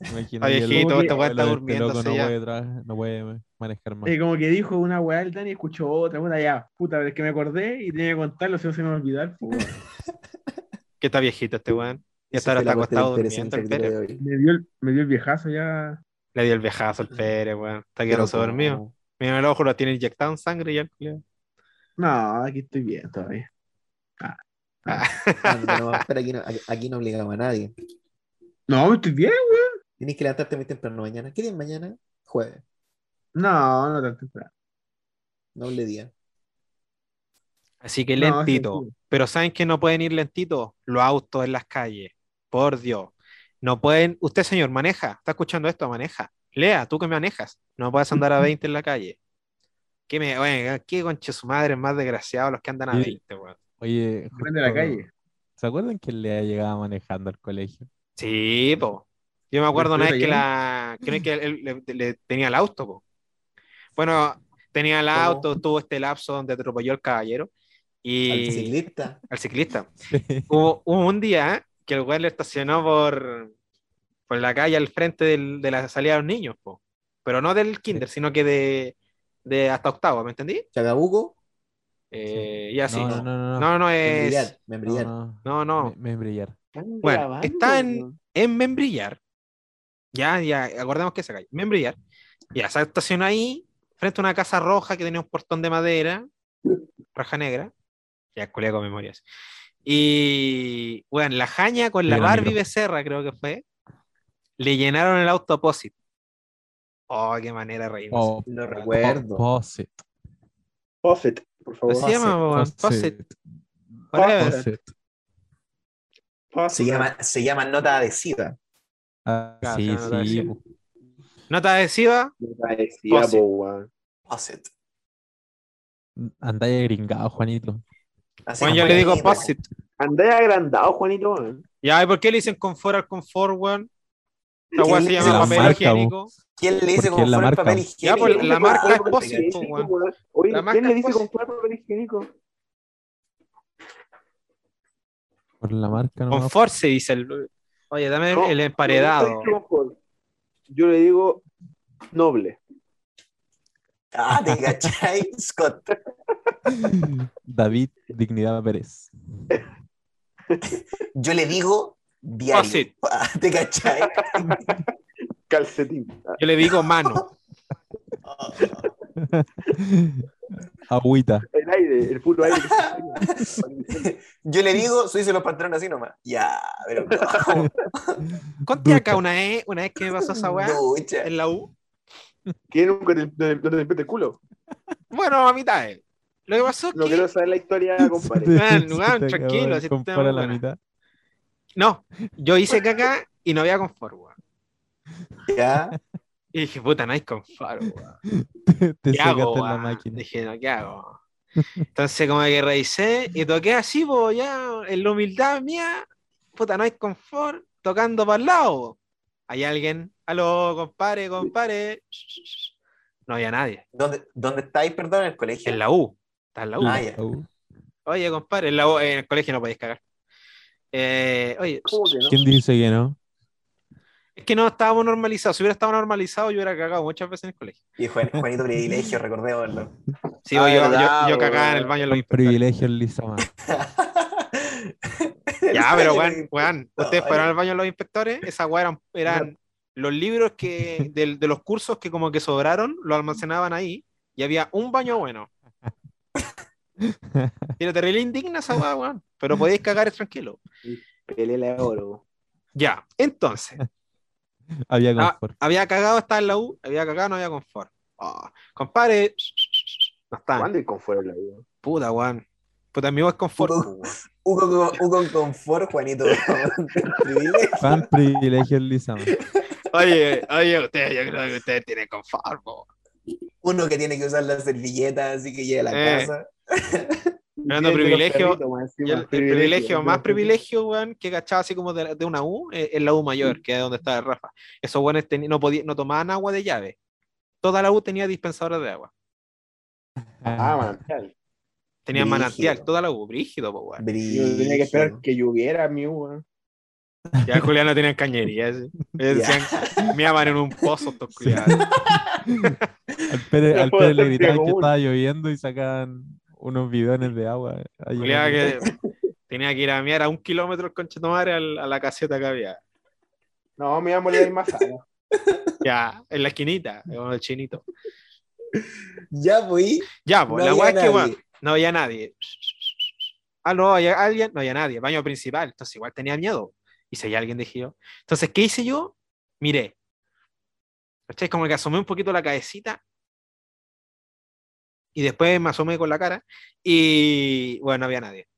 Que el viejito, este weón está el loco no ya. puede, tra- no puede manejar más. Y como que dijo una weá el Dani y escuchó otra, puta ya, puta, pero es que me acordé y tenía que contarlo, si no se me va a olvidar. pues, weón. [laughs] Que está viejito este weón. Y hasta ahora está acostado durmiendo el Pérez. Me dio, el, me dio el viejazo ya. Le dio el viejazo al Pérez, weón. Está como- dormido. Mira el ojo, lo tiene inyectado en sangre ya. No, aquí estoy bien todavía. Nomás, [laughs] pero aquí no, aquí- aquí no obligamos a nadie. No, estoy bien, weón. Tienes que levantarte muy temprano mañana. ¿Qué día es mañana? Jueves. No, no tan temprano. Doble día. Así que No, lentito. sí, sí. Pero ¿saben que no pueden ir lentito? Los autos en las calles. Por Dios. No pueden. Usted, señor, maneja. ¿Está escuchando esto? Maneja. Lea, tú que manejas. No puedes andar a [laughs] 20 en la calle. ¿Qué me, oye, qué conche su madre más desgraciados los que andan a Sí. 20, weón? Oye, de la calle. ¿se acuerdan que le ha llegado manejando al colegio? Sí, po. Yo me acuerdo una vez que la. Creo que él le, le- tenía el auto, po. Bueno, tenía el ¿Cómo? auto, tuvo este lapso donde atropelló al caballero. Y Al ciclista. al ciclista. [laughs] Hubo, hubo un día que el güey le estacionó por, por la calle al frente del- de la salida de los niños, po. pero no del kinder, sino que de, de hasta octavo, ¿me entendí? Chacabuco. Eh, y así. no, No, no, no, no. no, no Membrillar. es. Membrillar. No, No, no. Me- membrillar. Bueno, grabando, está en-. En Membrillar. Ya, ya, acordemos que esa calle. Membrillar. Ya, se estacionó ahí, frente a una casa roja que tenía un portón de madera, raja negra. Ya, culé con memorias. Y, bueno, la jaña con la Barbie. Becerra, creo que fue, le llenaron el auto opósito. Oh, qué manera reírnos. Oh, Lo recuerdo. Posit. Fawcett, por favor. Se llama, po, weón. Fawcett. Fawcett. Whatever. Posit. Fawcett. Se llama, se llama nota adhesiva. Ah, sí, sí. Nota adhesiva, po, weón. Fawcett. Andáis gringado, Juanito. Así Juan, yo le digo. Posit. Andé agrandado, Juanito. Ya, ¿y por qué le dicen confort al confort, weón? La weá se ¿Quién llama le papel marca, higiénico. ¿Quién le dice el marca. papel Ya, higiénico? pues, ¿Quién la le marca es Posit, weón? Oye, ¿quién le dice comprar papel higiénico? Por la marca no Confort se dice el. Oye, dame No, el emparedado. Yo le digo noble. Ah, ¿te cachai? [laughs] Scott. David Dignidad Pérez. Yo le digo diario. Ah, [laughs] ¿Te cachai? [laughs] Calcetín. Yo le digo mano. [laughs] Agüita. El aire, el puro aire. que se Yo le digo, subirse los pantalones así nomás. Ya, pero ¿cómo? Conté acá una vez, una vez que me pasó esa weá Ducha. en la U. ¿Quién nunca te, te, el culo? Bueno, a mitad. eh. Lo que pasó es No que. quiero saber la historia, compadre. Se weón, te tranquilo, así la mitad. No, yo hice caca y no había confort, weón. Ya. Y dije, puta, no hay confort, weón. [laughs] Te ¿Qué hago, sacaste en la máquina. Dije, no, ¿qué hago? Entonces, como que revisé y toqué así, pues ya, en la humildad mía, puta, no hay confort, tocando para el lado. Hay alguien, aló, compadre, compadre. No había nadie. ¿Dónde, ¿Dónde estáis, perdón? En el colegio. En la U. Está en la U. Ah, ya. Oye, compadre, en, la U- en el colegio no podéis cagar. Eh, oye. ¿Quién dice que no? es que no estábamos normalizados. Si hubiera estado normalizado, yo hubiera cagado muchas veces en el colegio. Y Juan, Juanito Privilegio, recordémoslo. Sí, Ah, yo, yo, verdad, yo cagaba en el baño de los Con inspectores. privilegio Lisa más. [laughs] Ya, pero weón, [laughs] weón, No, ustedes fueron al baño de los inspectores, esas weas eran, eran los libros que del- de, los cursos que como que sobraron, lo almacenaban ahí y había un baño bueno. [laughs] Era terrible indigna esa weón, pero podéis cagar tranquilo. Pelea de oro. Ya, entonces, [laughs] Había Ah, confort. había cagado, estaba en la U, había cagado, no había confort. Ah, compadre, no está. ¿Cuándo hay confort en la vida? Puta, weón. Puta, amigo es confort. Hugo, con- Hugo con confort, Juanito. [laughs] Privilegio. Fan privilegio Lisa. Oye, oye, ustedes, yo creo que ustedes tienen confort, po. Uno que tiene que usar la servilleta, así que llega a la Eh. casa. Hablando privilegio, el, el privilegio, más privilegio, weón, que cachaba así como de, de una U, es la U mayor, que es donde estaba el Rafa. Esos weones teni- no, podían, no tomaban agua de llave. Toda la U tenía dispensadores de agua. Ah, manantial. Tenían Brígido. manantial, toda la U, brígido, po, weón. Yo tenía que esperar que lloviera mi weón. Ya Julián no tenían cañería. sí. Decían, meaban en un pozo estos culiados. [laughs] Al Pérez, al le gritaban que estaba lloviendo y sacaban unos bidones de agua. el- que [laughs] tenía que ir a mear a un kilómetro el conchetomare al- a la caseta que había. No, me iba a morir más sano. Ya, en la esquinita, con el chinito. Ya, pues. Ya, pues No la weá es que, nadie. weón, no había nadie. Ah, no, había alguien, no había nadie, baño principal, entonces igual tenía miedo. Y si hay alguien, dije yo. Entonces, ¿qué hice yo? Miré. ¿Cachai? Como que asomé un poquito la cabecita. Y después me asomé con la cara. Y bueno, no había nadie.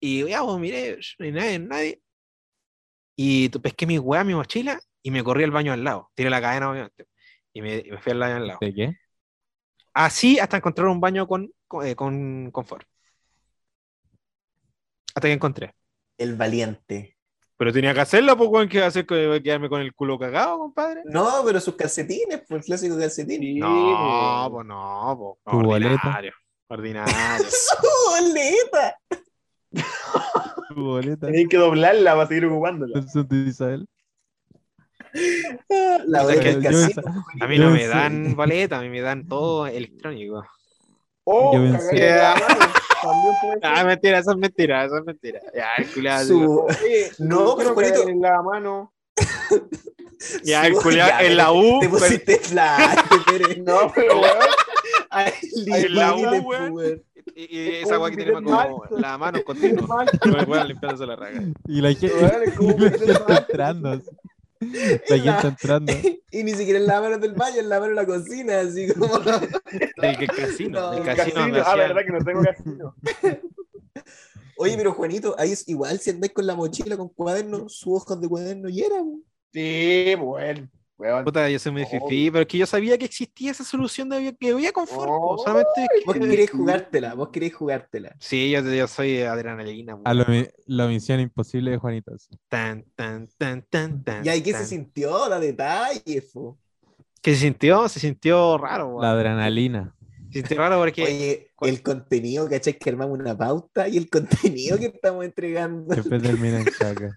Y ya, pues miré, no hay nadie, nadie. Y pesqué mi weá, mi mochila, y me corrí al baño al lado. Tiré la cadena, obviamente. Y me, y me fui al baño al lado. ¿De qué? Así hasta encontrar un baño con, con, eh, con confort. Hasta que encontré. El valiente. Pero tenía que hacerlo, pues, weón, que iba a hacer que quedarme con el culo cagado, compadre. No, pero sus calcetines, pues el clásico calcetín. No, weón. pues no, pues. Tu boleta. Ordinario. Ordinario. [laughs] ¡Su boleta! Tu boleta. Tenía que doblarla para seguir ocupándola. Isabel. La boleta que del yo- casino. A mí no me dan boleta, a mí me dan todo electrónico. Oh, Yo cagar mano. También puede ser. [laughs] Ah, mentira, eso es mentira, eso es mentira. Ya, el culiado. Su- No, pero cagar en la mano. [laughs] Ya, el ya, en la U, Te pero- pusiste flash. [laughs] No, pero weón. Ay, En la U, weón. Y, y esa weá que tiene Como como la mano continua. mal. No me puedan limpiándose la raga. Y la gente, y [laughs] la gente te- entrando. La [laughs] la-. Y ni siquiera en la mano del baño, en la mano de la cocina, así como. [laughs] Del que casino, No, del casino, Casino. Ah, hacían- verdad que no tengo casino. Oye, pero Juanito, ahí es igual si andáis con la mochila, con cuadernos, su hojas de cuaderno y era. Sí, bueno. Weón. Puta, yo soy muy fifí, pero es que yo sabía que existía esa solución de que había confort. Oh, solamente es Vos que- querés jugártela, vos querés jugártela. Sí, yo, yo soy adrenalina. A lo la misión imposible de Juanito. así. Tan, tan, tan, tan, tan, ¿Y ahí qué se sintió? Da detalles, fo. ¿Qué se sintió? Se sintió raro, weón. La adrenalina. Se sintió raro porque Oye, ¿cuál? el contenido, ¿cachai? Que armamos una pauta y el contenido que estamos entregando. Siempre termina en [laughs] caca.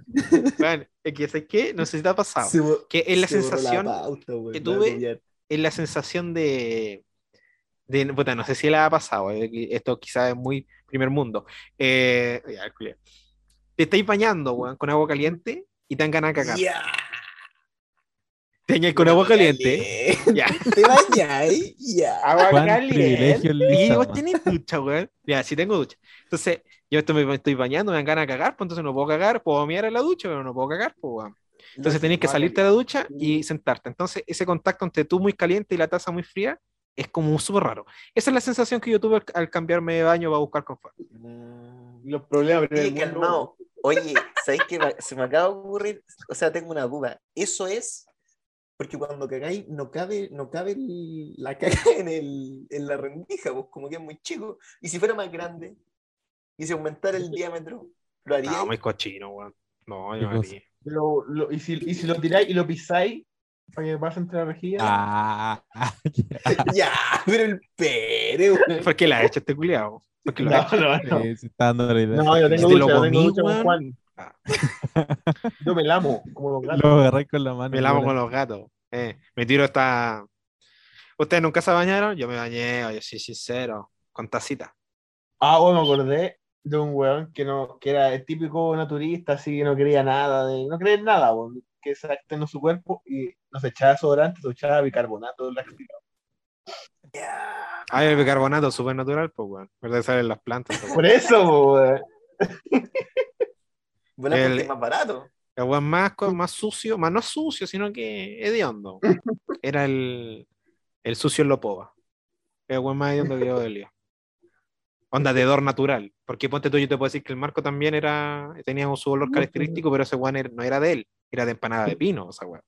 weón, es que ¿sabes qué? No sé si te ha pasado. Se Que es la se sensación, pauta, weón, que la tuve- es la sensación de, de- puta, no sé si le ha pasado, eh, esto quizás es muy primer mundo. Eh, ya, te estáis bañando, weón, con agua caliente y te dan ganas de cagar. Ya. [laughs] Te bañáis con agua caliente, ya. Te bañáis, ya. Agua caliente. el Y vos tenés ducha, weón. Ya, sí tengo ducha. Entonces, yo esto me estoy bañando, me dan ganas de cagar, pues entonces no puedo cagar, puedo mirar en la ducha, pero no puedo cagar, pues, weón. Entonces tenés que salirte de la ducha y sentarte. Entonces, ese contacto entre tú muy caliente y la taza muy fría es como súper raro. Esa es la sensación que yo tuve al, al cambiarme de baño para buscar confort. Mm. Los problemas Oye, calmado. Oye, ¿sabéis qué? me- Se me acaba de ocurrir, o sea, tengo una duda. Eso es porque cuando cagáis no cabe, no cabe el- la caga [laughs] en, el, en la rendija, pues como que es muy chico. Y si fuera más grande y se aumentara el [laughs] diámetro, ¿lo haría? No, muy cochino, weón. No, ¿Qué yo no haría. Lo- lo- y, si, y si lo tiráis y lo pisáis para que pase entre la rejilla. Ah, [laughs] ya, pero el pere, weón. ¿Por qué la ha hecho este culiao? ¿Por qué lo ha no, hecho? no, no. eh, se está dando la idea. No, yo tengo Si te lo yo tengo comí, ducha con. Juan. Ah. [laughs] Yo me lamo como los gatos. Lo agarré con la mano. Me weón. con los gatos. Eh, me tiro esta. ¿Ustedes nunca se bañaron? Yo me bañé, oye, sí, sincero, con tacita. Ah, bueno, me acordé de un weón que no, que era el típico naturista, así que no quería nada, de, no creía en nada, weón, que se en su cuerpo y nos echaba desodorante, se echaba bicarbonato láctico. Ya. Ah, el bicarbonato súper natural, pues, weón. ¿Verdad que salen las plantas? pues, Por eso, weón. [laughs] Bueno, El- porque es más barato. El más, más sucio, más no sucio, sino que hediondo. [laughs] Era el, el sucio en Lopova. El weón más hediondo que yo de lío. Onda de hedor natural. Porque ponte tú, yo te puedo decir que el marco también era, tenía su olor característico, pero ese era- no era de él, era de empanada de pino, esa weón.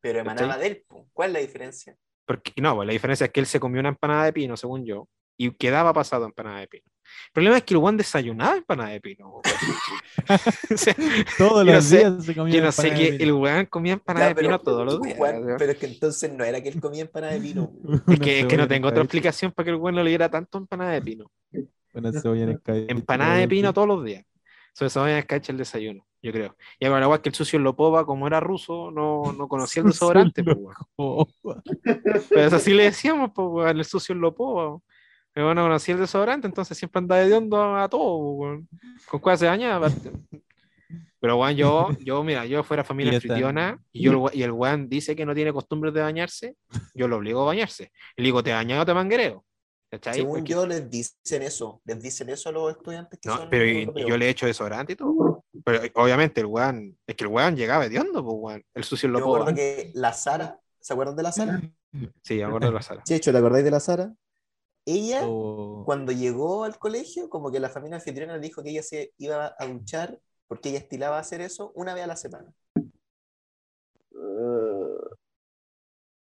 Pero emanaba de él. ¿Cuál es la diferencia? Porque, no, pues la diferencia es que él se comió una empanada de pino, según yo, y quedaba pasado empanada de pino. El problema es que el weón desayunaba empanada de pino. weón. [laughs] O sea, Todos los sé- días se comía yo no sé de que pino. el weón comía empanada Ya, de pino todos los días. Juan, pero es que entonces no era que él comía empanada de vino. [laughs] Es que, es que cebolla no en tengo otra explicación para que el weón no le diera tanto empanada de pino. Cebolla en. Empanada de pino todos los días. Sobre eso vayan a escacha el desayuno, yo creo. Y ahora igual que el sucio Lopova, como era ruso, no, no conocía el [laughs] desodorante, pues, Pero eso sí le decíamos, pues, el sucio Lopova. Pero bueno, no conocía el desodorante, entonces siempre andaba de hondo a todo, weón. Con cuál se bañaba, aparte. Pero weón, yo, [laughs] yo, mira, yo fuera familia anfitriona y, yo, y el weón dice que no tiene costumbres de bañarse, yo lo obligo a bañarse. Y le digo, ¿te bañas o te manguereo? ¿Cachai? Según Porque- yo, les dicen eso. Les dicen eso a los estudiantes que No, son pero y- yo le he hecho desodorante y todo. Pero eh, obviamente el weón, es que el weón llegaba hediondo, pues weón. El sucio Yo lo me acuerdo que la Sara, ¿se acuerdan de la Sara? Sí, me acuerdo de la sala. Sí, hecho, ¿te acordáis de la Sara? Ella, oh. cuando llegó al colegio, como que la familia anfitriona le dijo que ella se iba a duchar porque ella estilaba hacer eso una vez a la semana.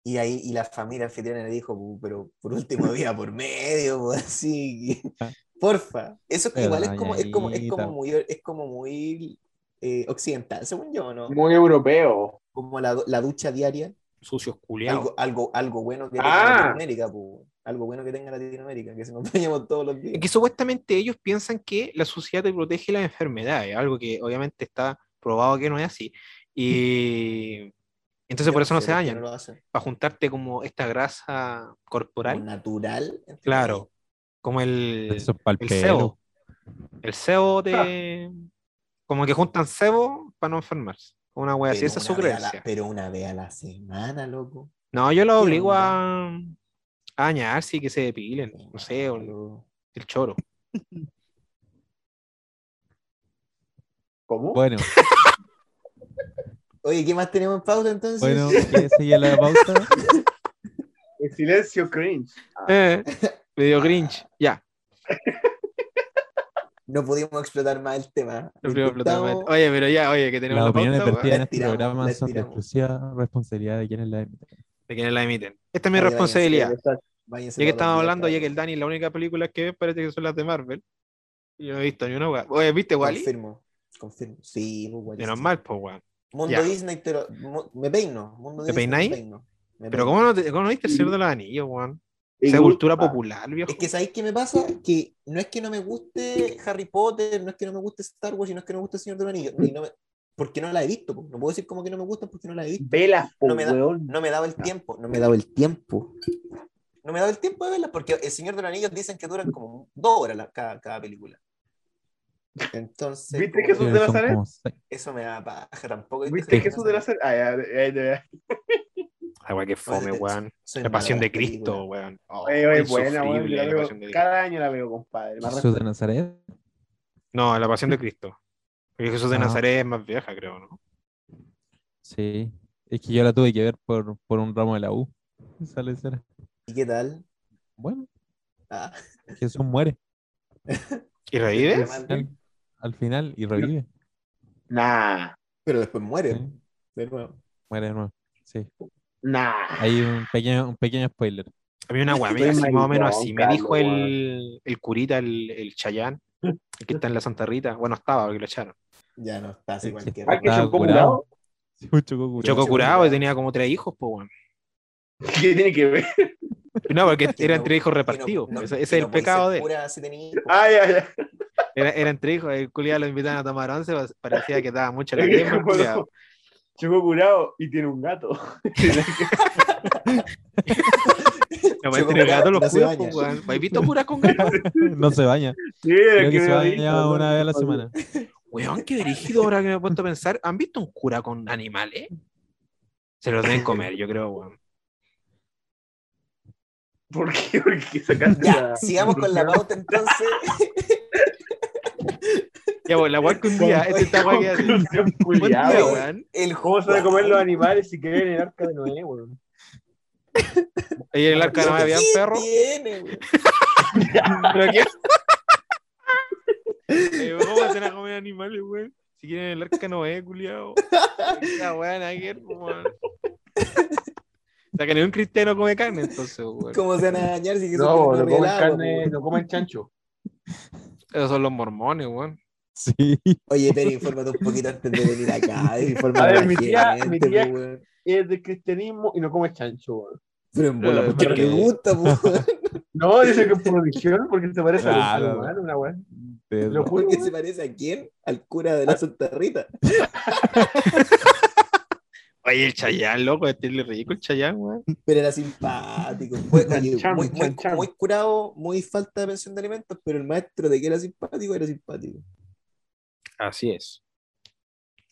Y ahí y la familia anfitriona le dijo, "Pu, pero por último [laughs] día por medio, pues, así. que- Porfa. Eso Pero igual es como, es como, es como muy, es como muy eh, occidental, según yo, ¿no? Muy europeo. Como la, la ducha diaria. Sucios culiados. Algo, algo, algo bueno que Ah. tenga Latinoamérica, pu. Algo bueno que tenga Latinoamérica, que se nos [laughs] bañamos todos los días. Es que supuestamente ellos piensan que la suciedad te protege las enfermedades, algo que obviamente está probado que no es así. Y [laughs] entonces por eso no se daña dañan, para juntarte como esta grasa corporal, natural. claro, como el, Eso es el sebo. El sebo de... Como que juntan sebo para no enfermarse. Una wea así, Pero esa es su una vez a la- creencia. pero una vez a la semana, loco. No, yo lo ¿Qué obligo a, a bañarse y que se depilen, no sé, o el, choro. ¿Cómo? Bueno, [laughs] Oye, ¿qué más tenemos en pauta entonces? bueno, ¿quieres seguir la pauta? [laughs] El silencio cringe. Eh, medio Grinch, ya. No pudimos explotar más el tema. Lo primero Intentamos- flotamos. Oye, pero ya, oye, que tenemos Las la opiniones vertidas en La este programa son de exclusiva responsabilidad de quienes la emiten. de quienes la emiten. Esta es mi responsabilidad. Exacto. Váyanse Ya que estamos hablando, ya que el Dani, la única película que ve parece que son las de Marvel. Yo no he visto ni una weá. Oye, ¿viste Wally? Confirmo, confirmo. Sí, pues, Wally, Menos mal, pues weón. Mundo Ya. Disney, pero me peino. Mundo ¿Te Disney, me peináis? peino. Me Pero peino. ¿cómo no, te- cómo no viste el Señor de los Anillos, weón? Esa cultura popular, viejo. Es que ¿sabéis qué me pasa? Que no es que no me guste Harry Potter, no es que no me guste Star Wars y no es que no me guste El Señor de los Anillos. ni no me- porque no la he visto. po. No puedo decir como que no me gustan porque no la he visto. Velas, po, No me da-. No me daba el tiempo. No me daba el tiempo. No me da el tiempo de verlas porque El Señor de los Anillos dicen que duran como dos horas la- cada, cada película. Entonces, ¿Viste Jesús de Nazaret? eso me da paja tampoco. ¿Viste Jesús de Nazaret? Ah, ya, [laughs] ya, que fome, weón. La pasión de. Cristo, weón. Oh, oye, buena, weón, yo la la veo- pasión de Cristo. cada año la veo, compadre. Más Jesús de Nazaret. No, la pasión de [laughs] Cristo. Porque Jesús de Ah. Nazaret es más vieja, creo, ¿no? Sí. Es que yo la tuve que ver por, por un ramo de la U. Esa lecera. ¿Y qué tal? Bueno, Ah, Jesús muere ¿Y revive? al final, al final y revive. Nah, Pero después muere Sí, de nuevo. muere de nuevo. Sí. nah. Hay un pequeño, un pequeño spoiler. A mí una weá, más o menos así. Me dijo el, el curita, el, el Chayán, el que está en la Santa Rita. Bueno, estaba porque lo echaron. Ya no está así cualquiera. Ah, que chocó curado. curado. [laughs] Sí, un choco curado. Choco Choco curado curado. y tenía como tres hijos, pues, weón. ¿Qué tiene que ver? No, porque [laughs] Que era no- entre hijos no- repartidos. no- ese es el pecado de si. Era, era entre hijos. El culiado lo invitaban a tomar once. pues, Parecía que daba mucho la crema. Chocó curado y tiene un gato. [laughs] No, entre gatos curado, los no curas, pues, weón. ¿Has visto curas con gatos? [laughs] No se baña. Sí, Creo que se baña una vez a la semana. Weón, qué dirigido ahora que me he puesto a pensar. ¿Han visto un cura con animales? Se los deben comer, yo creo, weón. ¿Por qué? [laughs] Porque sacaste Ya, la- sigamos con la pauta entonces. Ya, pues, la weón que un día, este está weón que. El ¿Cómo se a comer los animales si quieren el arca de Noé, weón? Ahí en el arca no había ¿Qué perro. tiene? [laughs] ¿Pero qué? Eh, ¿Cómo van a comer animales, weón? Si quieren el arca no es, culiao. [laughs] La weón, ayer, weón. O sea, que ni un cristiano come carne, entonces, [laughs] weón. ¿Cómo se van a dañar si No, no comen carne, güey? no comen chancho. Esos son los mormones, weón. Sí. Oye, pero infórmate un poquito antes de venir acá. [laughs] A ver, mi tía- gente, mi tía- güey. Es del cristianismo y no come chancho, weón. Pero en bola, Eh, porque le gusta, po, güey. [laughs] No, dice que es por religión, porque se parece a un Claro. humano, una. De- juro, Porque weón. se parece a quién? Al cura de la Santa Rita. Oye, el Chayán, loco, es ridículo el Chayán, weón. Pero era simpático. Fue, oye, Chan, muy, muy, muy curado, muy falta de pensión de alimentos, pero el maestro de que era simpático era simpático. Así es.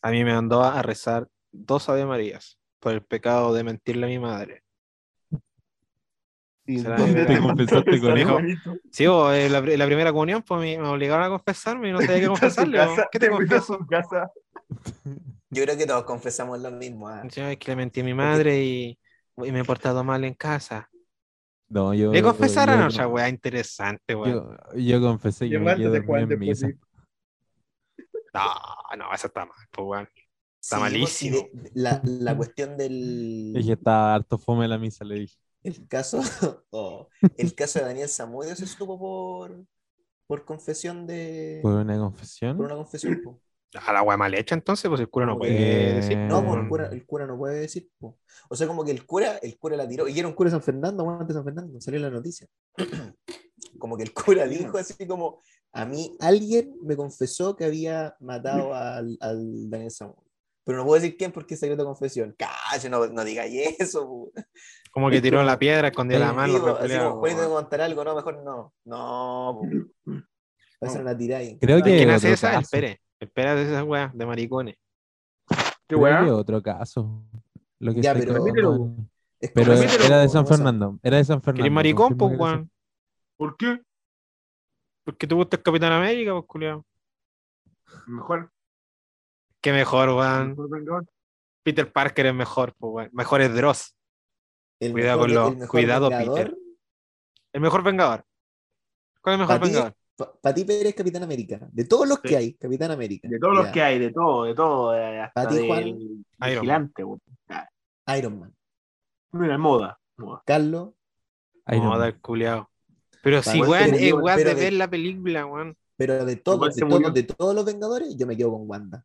A mí me mandó a rezar dos Ave Marías por el pecado de mentirle a mi madre. ¿Y Será dónde de te confesaste con hijo? Sí, vos, en la, en la primera comunión, pues me, me obligaron a confesarme y no sabía qué en confesarle. ¿Qué te a confieso? su casa. Yo creo que todos confesamos lo mismo. ah. Sí, es que le mentí a mi madre y, y me he portado mal en casa. No, yo. Le confesaron yo- otra weá interesante, weón. Yo, yo confesé que me quedé en misa. No, no, eso está mal, pues, weón. Está Sí, malísimo. sí, de- la, la cuestión del Es que estaba harto fome la misa, le dije. el caso, [laughs] oh, el caso de Daniel Zamudio se supo por, por confesión de. Fue una confesión. por una confesión. po. A la weá mal hecha, entonces, pues el cura no puede decir. No, pues, pues, el cura, el cura no puede decir. po. O sea, como que el cura, el cura la tiró. Y era un cura de San Fernando, aguante San Fernando, salió la noticia. [clears throat] como que el cura dijo así como, a mí alguien me confesó que había matado al, al Daniel Samuel. Pero no puedo decir quién porque es secreto de confesión. Calle, no, no digáis eso. po. Como que tiró la [laughs] piedra, escondió la mano, así como, contar algo, no, mejor no. No, po. Para eso no la tiráis. Creo que ¿Quién hace esa? El de esas weas de maricones. ¿Qué que otro caso. Lo que Ya, está pero- Pero Repítelo, era de San Fernando. Era de San Fernando. ¿Quieres maricón, pues, weón? ¿Por qué? Porque te gusta el Capitán América, pues, culiao. Mejor. Qué mejor, vengador. Peter Parker es mejor, pues, weón. Mejor es Dross. el Cuidado mejor- con lo- cuidado, vengador, Peter. El mejor Vengador. ¿Cuál es el mejor Vengador? Para ti, Pérez es Capitán América. De todos los Sí. que hay, Capitán América. De todos los que hay, de todo, de todo. Hasta Pa' ti, Juan, Man. vigilante, weón. Iron Man. Mira, moda. moda. Carlos. Iron Man. del culiao. Pero si, weón, es weón de ver la película, weón. Pero de todos, de todos, de todos los Vengadores, yo me quedo con Wanda.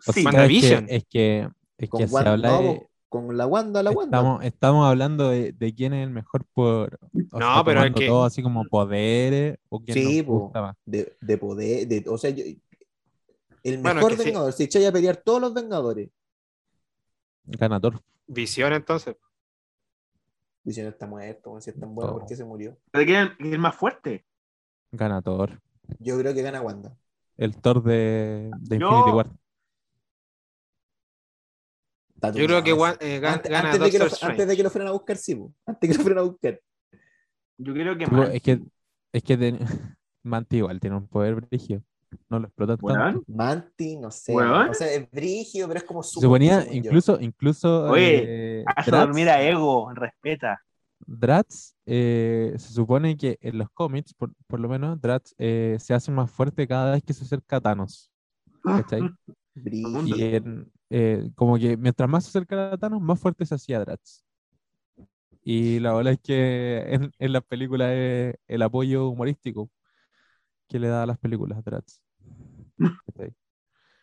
Sí, WandaVision. Es que, es que, es Con que se Wanda, habla no, de. Con la Wanda, la Wanda. Estamos, estamos hablando de, de quién es el mejor por. o No, sea, pero es que- todo así como poderes o quién Sí, po. De, de poder, de, o sea, yo- el Bueno, mejor es que sí. Vengador, si echáis a pelear todos los Vengadores, Ganador. Visión, entonces. Vision está muerto, si es tan bueno. ¿por qué se murió? ¿De quién es más fuerte? Gana Thor. Yo creo que gana Wanda. El Thor de, de Yo- Infinity War. Yo creo que eh, antes, gana antes de que lo, antes de que lo fueran a buscar, sí, po. antes de que lo fueran a buscar. Yo creo que más. es que, es que ten- [laughs] Manti igual tiene un poder brígido. No lo explota tanto. Manti, no sé. O sea, es brígido, pero es como Se su. suponía, incluso, incluso Oye, eh, Hace dormir a Ego, respeta. Drax, eh, se supone que en los cómics, por, por lo menos, Drax eh, se hace más fuerte cada vez que se acerca a Thanos. ¿Cachai? Brígido. Y en- eh, como que mientras más se acerca a Thanos, más fuerte se hacía Drax. Y la verdad es que en, en las películas es el apoyo humorístico que le da a las películas a Drax.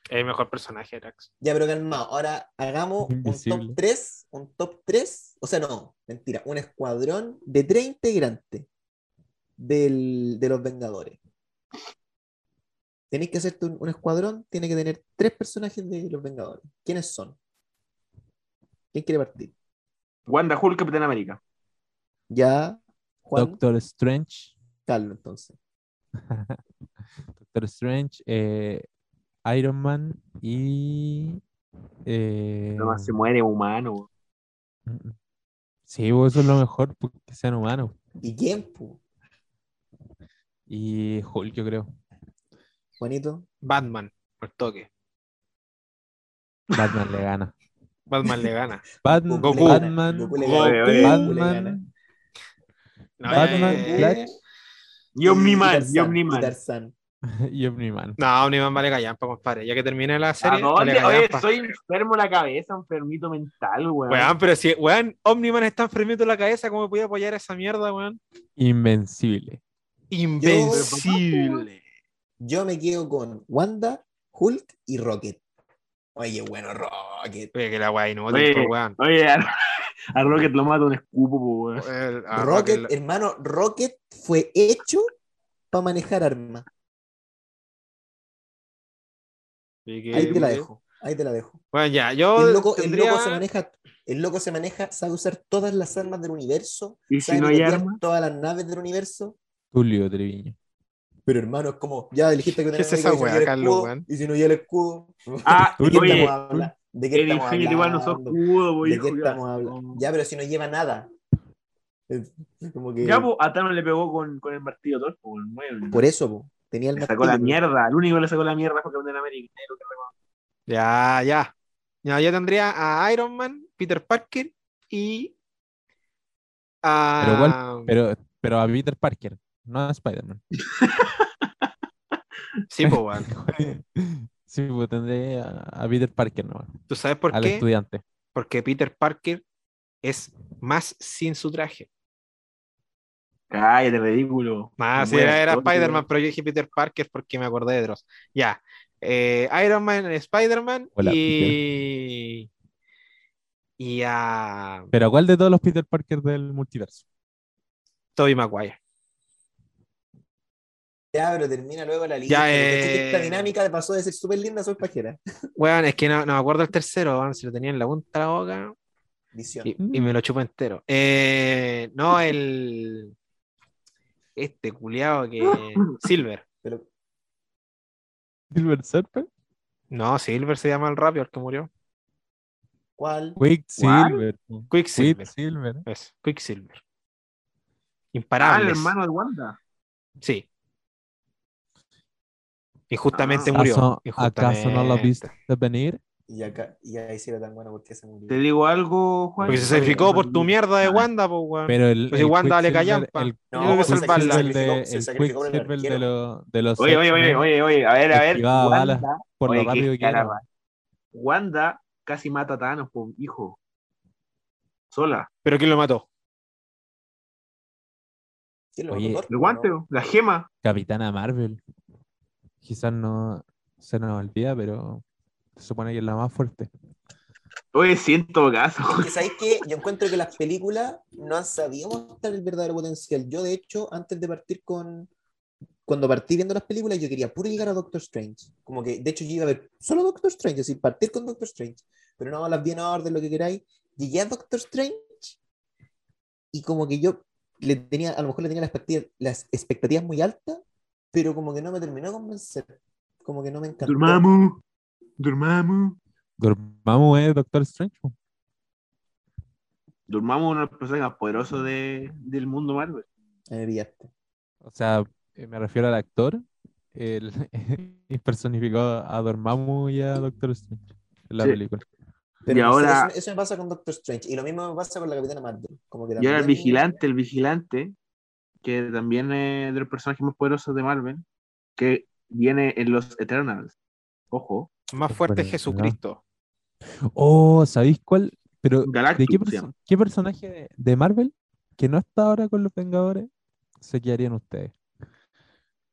Es el mejor personaje, Drax. Ya, pero calmado. Ahora hagamos un top 3. Un top 3. O sea, no, mentira. Un escuadrón de tres integrantes del- de los Vengadores. Tenéis que hacerte un, un escuadrón. Tiene que tener tres personajes de los Vengadores. ¿Quiénes son? ¿Quién quiere partir? Wanda Hulk, Capitán América. Ya, Juan, Doctor Strange, Carlos, entonces. [laughs] Doctor Strange, eh, Iron Man y. eh, Nada más se muere humano. Sí, pues, eso es lo mejor, pues, que sean humanos. ¿Y quién, pu? Y Hulk, yo creo. Juanito. Batman, por toque. Batman le gana. [laughs] Batman le gana. Batman, Goku. Batman, Goku le gana. Oye, Goku gana. Batman, No, Batman, eh, Flash Y Omniman, y Omniman. [laughs] Y Omniman. No, Omniman vale callampa, compadre. Ya que termine la ¿A serie, vale dónde? Oye, callampa. soy enfermo en la cabeza, enfermito mental, weón. Weón, pero si, weón, Omniman está enfermito en la cabeza, ¿cómo voy a apoyar a esa mierda, weón? Invencible. Invencible. Yo me quedo con Wanda, Hulk y Rocket. Oye, bueno, Rocket. Oye, que la weá inútil, Oye, weón. Oye, a, a Rocket lo mata un escupo, po, weón. Rocket, Rocket- hermano, Rocket fue hecho para manejar armas. Ahí te la dejo. Ahí te la dejo. Bueno, ya, yo El loco, el tendría- loco se maneja, el loco se maneja, sabe usar todas las armas del universo, ¿Y si sabe no hay armas? todas las naves del universo. Tulio Treviño. Pero hermano, es como, ya dijiste que ¿Qué es esa no el Carlos, escudo, weón? y si no ya el escudo. Ah, [laughs] ¿De qué oye, estamos hablando? ¿De qué el estamos Infinity igual no hablando? escudo, ¿De qué ya. estamos hablando? Ya, pero si no lleva nada. Es como que Ya, po, a Thanos le pegó con, con el martillo Thor, po, el mueble. por eso, po, tenía el Le sacó la martillo. mierda. El único que le sacó la mierda fue Capitán América. Ya, ya. Ya, yo tendría a Iron Man, Peter Parker y a... Pero igual- Pero, pero a Peter Parker, no a Spider-Man. [laughs] Sí, pues, weón. [laughs] sí, pues tendré a, a Peter Parker nomás. ¿Tú sabes por Al qué? estudiante. Porque Peter Parker es más sin su traje. Cállate, ridículo. Más, No sí, era, era Spider-Man, pero yo dije Peter Parker porque me acordé de Dross. Ya. Eh, Iron Man, Spider-Man Hola, y. Y a Pero ¿cuál de todos los Peter Parker del multiverso? Tobey Maguire. Ya, pero termina luego la lista. Ya, eh. Esta dinámica pasó de ser súper linda a ser pajera. Weón, es que no, no me acuerdo el tercero, weón, se lo tenía en la punta de la boca Visión. y, y me lo chupo entero. Eh, no, el. Este culiado que. [coughs] Silver. Pero, Silver Surfer, No, Silver se llama el rápido, el que murió. ¿cuál? Quicksilver. Quicksilver. Quicksilver. Es, Quicksilver. Ah, el hermano de Wanda. Sí. Injustamente Ah. murió. ¿Acaso, ¿Acaso no lo viste venir? Y acá, y ahí sí era tan bueno porque se murió. Te digo algo, Juan. Porque se sacrificó por tu mierda de Wanda, pues, weón. Pero el, Pues si el Wanda le callampa. el No, Tengo que se salvarla. El de, los de los Oye, oye, oye, oye, oye, a ver, a ver. Wanda, por oye, lo rápido que era. Wanda casi mata a Thanos, po, hijo. Sola. Pero ¿quién lo mató? ¿Quién lo Oye, mató? El guante, ¿No? la gema. Capitana Marvel. Quizás no se nos olvida, pero se supone que es la más fuerte. Oye, sí, en todo caso. ¿sabéis qué? Yo encuentro que las películas no han sabido mostrar el verdadero potencial. Yo, de hecho, antes de partir con. Cuando partí viendo las películas, yo quería puro llegar a Doctor Strange. Como que, de hecho, yo iba a ver solo Doctor Strange, es decir, partir con Doctor Strange. Pero no, las vi en orden, lo que queráis. Llegué a Doctor Strange y como que yo le tenía, a lo mejor le tenía las expectativas, las expectativas muy altas, pero como que no me terminó de convencer. Como que no me encantó. Durmamos. Durmamos. Dormammu es Doctor Strange. po. Durmamos uno de los personajes más poderosos de, del mundo Marvel. O sea, eh, me refiero al actor. Él [laughs] y personificó a Dormammu y a Doctor Strange en la Sí. película. Pero Y ahora- eso, eso me pasa con Doctor Strange. Y lo mismo me pasa con la Capitana Marvel. Como que Y ahora el vigilante, el vigilante, que también es de los personajes más poderosos de Marvel, que viene en los Eternals. Ojo, Más fuerte es Jesucristo. Oh, ¿sabéis cuál? Pero, ¿de qué, perso- personaje de, de Marvel que no está ahora con los Vengadores se quedarían ustedes?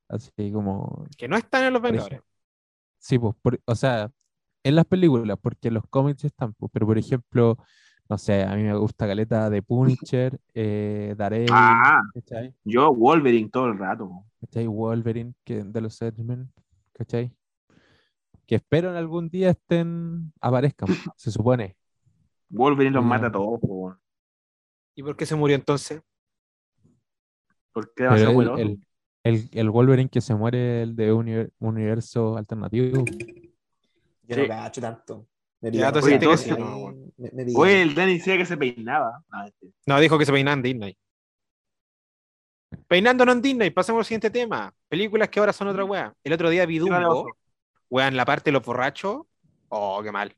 Así como, Que no están en los Vengadores. ejemplo- sí, pues, por- o sea, en las películas, porque en los cómics están, pues, pero por ejemplo, no sé, a mí me gusta Caleta de Punisher, eh, Daredevil, Ah. ¿cachai? yo Wolverine todo el rato. ¿cachai? Wolverine que, de los X-Men, ¿cachai? Que espero en algún día estén, aparezcan, se supone. Wolverine los mata a todos. ¿Y por qué se murió entonces? Pero es demasiado el, poderoso. el, el- el Wolverine que se muere, el de un universo alternativo. Yo no Sí. cacho tanto. Me pillaste. tú sientes que no, me- Oye, el Danny decía que se peinaba. Ah, este. No, dijo que se peinaba en Disney. Peinándonos en Disney, pasemos al siguiente tema. Películas que ahora son otra wea. El otro día vi Dumbo. Wea, en la parte de los borrachos. Oh, qué mal.